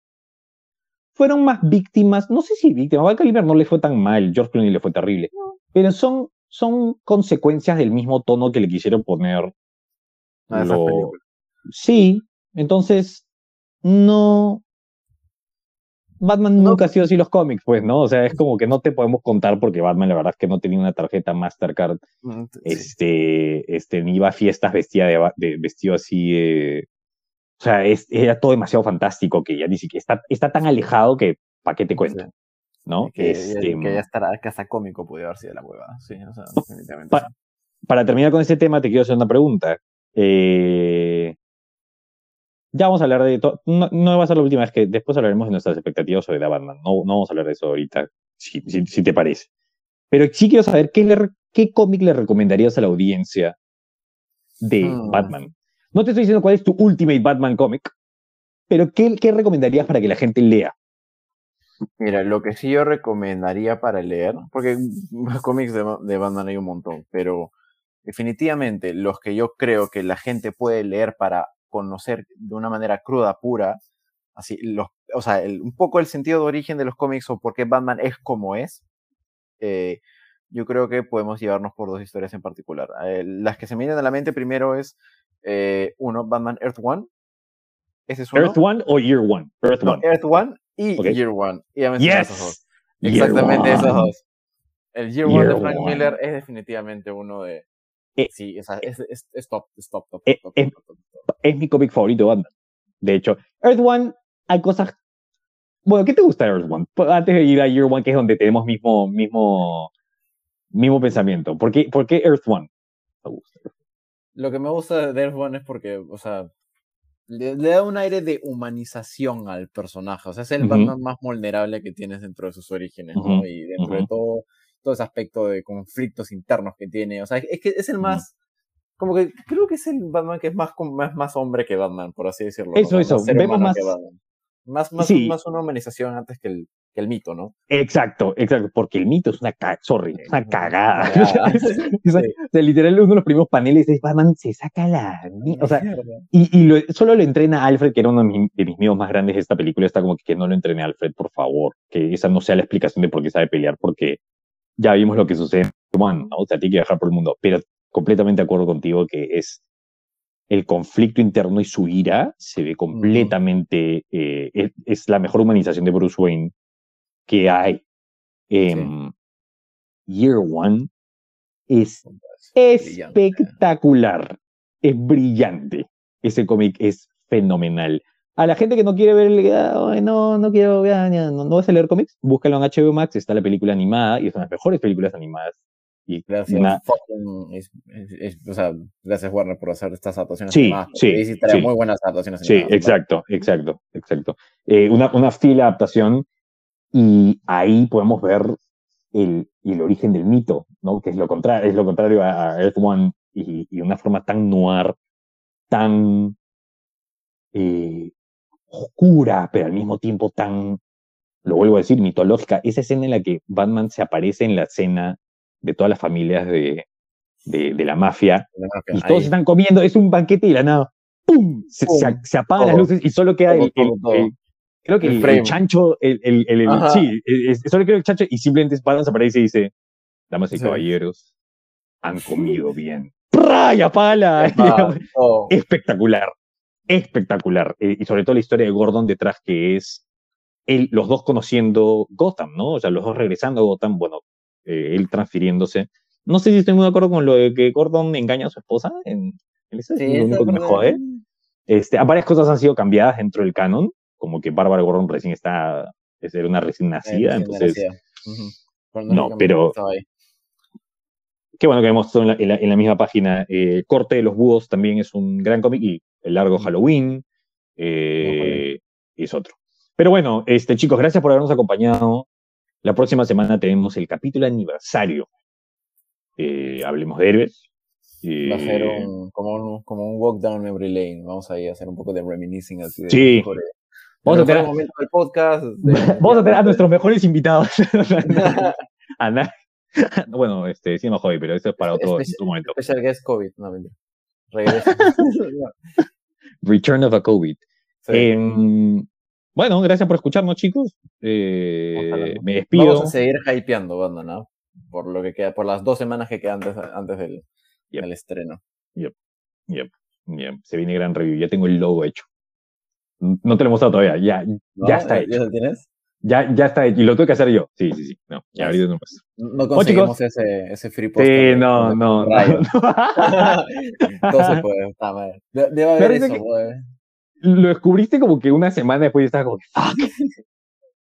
fueron más víctimas, no sé si víctimas, a Caliber no le fue tan mal, George Clooney le fue terrible, pero son, son consecuencias del mismo tono que le quisieron poner. A sí, entonces no. Batman nunca ha sido así los cómics, pues, ¿no? O sea, es como que no te podemos contar porque Batman, la verdad es que no tenía una tarjeta Mastercard. Mm, este, este, ni iba a fiestas vestida de, vestido así de, o sea, es, era todo demasiado fantástico que ya ni siquiera está, está tan alejado que ¿para qué te cuento? ¿No? Que, este, que ya estará, que hasta cómico puede haber sido la hueva. Sí, o sea, definitivamente. para terminar con este tema, te quiero hacer una pregunta. Eh, ya vamos a hablar de todo. No, no, va a ser la última vez que después hablaremos de nuestras expectativas sobre la banda. No, no vamos a hablar de eso ahorita, si, si, te parece. Pero sí quiero saber qué, qué cómic le recomendarías a la audiencia de hmm. Batman. No te estoy diciendo cuál es tu Ultimate Batman Comic, pero ¿qué, qué recomendarías para que la gente lea? Mira, lo que sí yo recomendaría para leer, porque cómics de, de, Batman hay un montón, pero definitivamente los que yo creo que la gente puede leer para conocer de una manera cruda, pura, así, los, o sea, un poco el sentido de origen de los cómics o por qué Batman es como es, eh, yo creo que podemos llevarnos por dos historias en particular. Eh, las que se me vienen a la mente primero es eh, uno, Batman Earth One. Ese es uno. ¿Earth One o Year One? Earth One. Earth One y Year One. Y esos dos. Exactamente esos dos. El Year, One de Frank Miller es definitivamente uno de. Eh, sí, es, es, es, top, es top, top, eh, top, es, mi cómic favorito de Batman. De hecho, Earth One, hay cosas. Bueno, ¿qué te gusta de Earth One? Pues, antes de ir a Year One, que es donde tenemos mismo, mismo, mismo pensamiento. ¿Por qué, ¿Por qué Earth One? Me gusta lo que me gusta de Earth One es porque, o sea, le, da un aire de humanización al personaje. O sea, es el Batman más vulnerable que tienes dentro de sus orígenes, ¿no? Y dentro de todo, todo ese aspecto de conflictos internos que tiene. O sea, es que es el más. Como que creo que es el Batman que es más, más, más hombre que Batman, por así decirlo. Eso, eso. Vemos más. Más, más, más una humanización antes que el, que el mito, ¿no? Exacto, exacto, porque el mito es una, sorry, una cagada. literal, uno de los primeros paneles es Batman se saca la... O sea, y, y lo, solo lo entrena Alfred, que era uno de mis, de miedos más grandes de esta película, está como que, que no lo entrene Alfred, por favor, que esa no sea la explicación de por qué sabe pelear, porque ya vimos lo que sucede en ¿no? O sea, tiene que viajar por el mundo, pero completamente de acuerdo contigo que es el conflicto interno y su ira se ve completamente, eh, es, la mejor humanización de Bruce Wayne que hay. Year One es espectacular, es brillante. Ese cómic es fenomenal. A la gente que no quiere ver el no, no quiero ver, no, no vas a leer cómics, búscalo en HBO Max, está la película animada y es una de las mejores películas animadas y gracias, o sea, gracias Warner por hacer estas adaptaciones. Sí, sí, muy buenas adaptaciones. Sí, exacto, exacto, exacto. Eh, una, una fila adaptación y ahí podemos ver el, el origen del mito, ¿no? Que es lo contrario, es lo contrario a, Earth One y, y una forma tan noir, tan eh, oscura, pero al mismo tiempo tan, lo vuelvo a decir, mitológica. Esa escena en la que Batman se aparece en la cena de todas las familias de, de, la mafia, y todos están comiendo, es un banquete y la nada, ¡pum! Se, se, apagan las luces y solo queda el, creo que el, chancho, el, el, el sí, solo creo el chancho y simplemente Batman se aparece y dice, damas y caballeros, han comido bien. <laughs> ¡Pra! Y apaga <laughs> Espectacular, espectacular. Eh, y sobre todo la historia de Gordon detrás que es él, los dos conociendo Gotham, ¿no? O sea, los dos regresando a Gotham, bueno, eh, él transfiriéndose. No sé si estoy muy de acuerdo con lo de que Gordon engaña a su esposa en, ese sí, es lo único que me jode. Este, varias cosas han sido cambiadas dentro del canon, como que Bárbara Gordon recién está, es una recién nacida, entonces... No, pero... Qué bueno que vemos en la, en la, misma página. Eh, Corte de los Búhos también es un gran cómic y El Largo Halloween eh, es otro. Pero bueno, este, chicos, gracias por habernos acompañado. La próxima semana tenemos el capítulo aniversario. Eh, hablemos de héroes. Va a ser un, como, un, como un walk down memory lane. Vamos a hacer un poco de reminiscing así de sí. Vamos a tener momento del podcast. <laughs> Vamos a tener a nuestros mejores invitados. <laughs> <laughs> bueno, este, sí me jodí, pero eso es para otro, momento. Especial guest COVID, no, <laughs> Return of a COVID. Em, bueno, gracias por escucharnos, chicos. Eh, me despido. Vamos a seguir hypeando, banda, ¿no? Por lo que queda, por las dos semanas que quedan antes, antes del, estreno. Yep. Yep. Yep. Se viene gran review. Ya tengo el logo hecho. No te lo he mostrado todavía. Ya, ya está hecho. ¿Ya lo tienes? Ya, ya está hecho. Y lo tuve que hacer yo. Sí, sí, sí. No, ya ahorita no pasa. No conseguimos ese, ese free post. Sí, no, no. no, <laughs> Todo se puede. Está mal. Debe haber eso, güey lo descubriste como que una semana después y estaba como, fuck,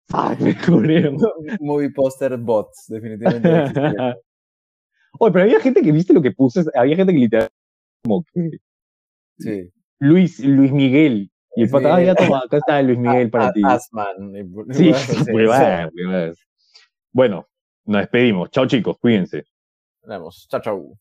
fuck, me descubrieron. <laughs> Movie poster bots, definitivamente. <laughs> Oye, pero había gente que viste lo que puse, había gente que literalmente como que. Sí. Luis, Luis Miguel. Y el pata, ah, ya toma, acá está Luis Miguel para ti. Asman. <laughs> Sí, <laughs> Bueno, nos despedimos. Chao chicos, cuídense. Nos vemos. Chao, chao.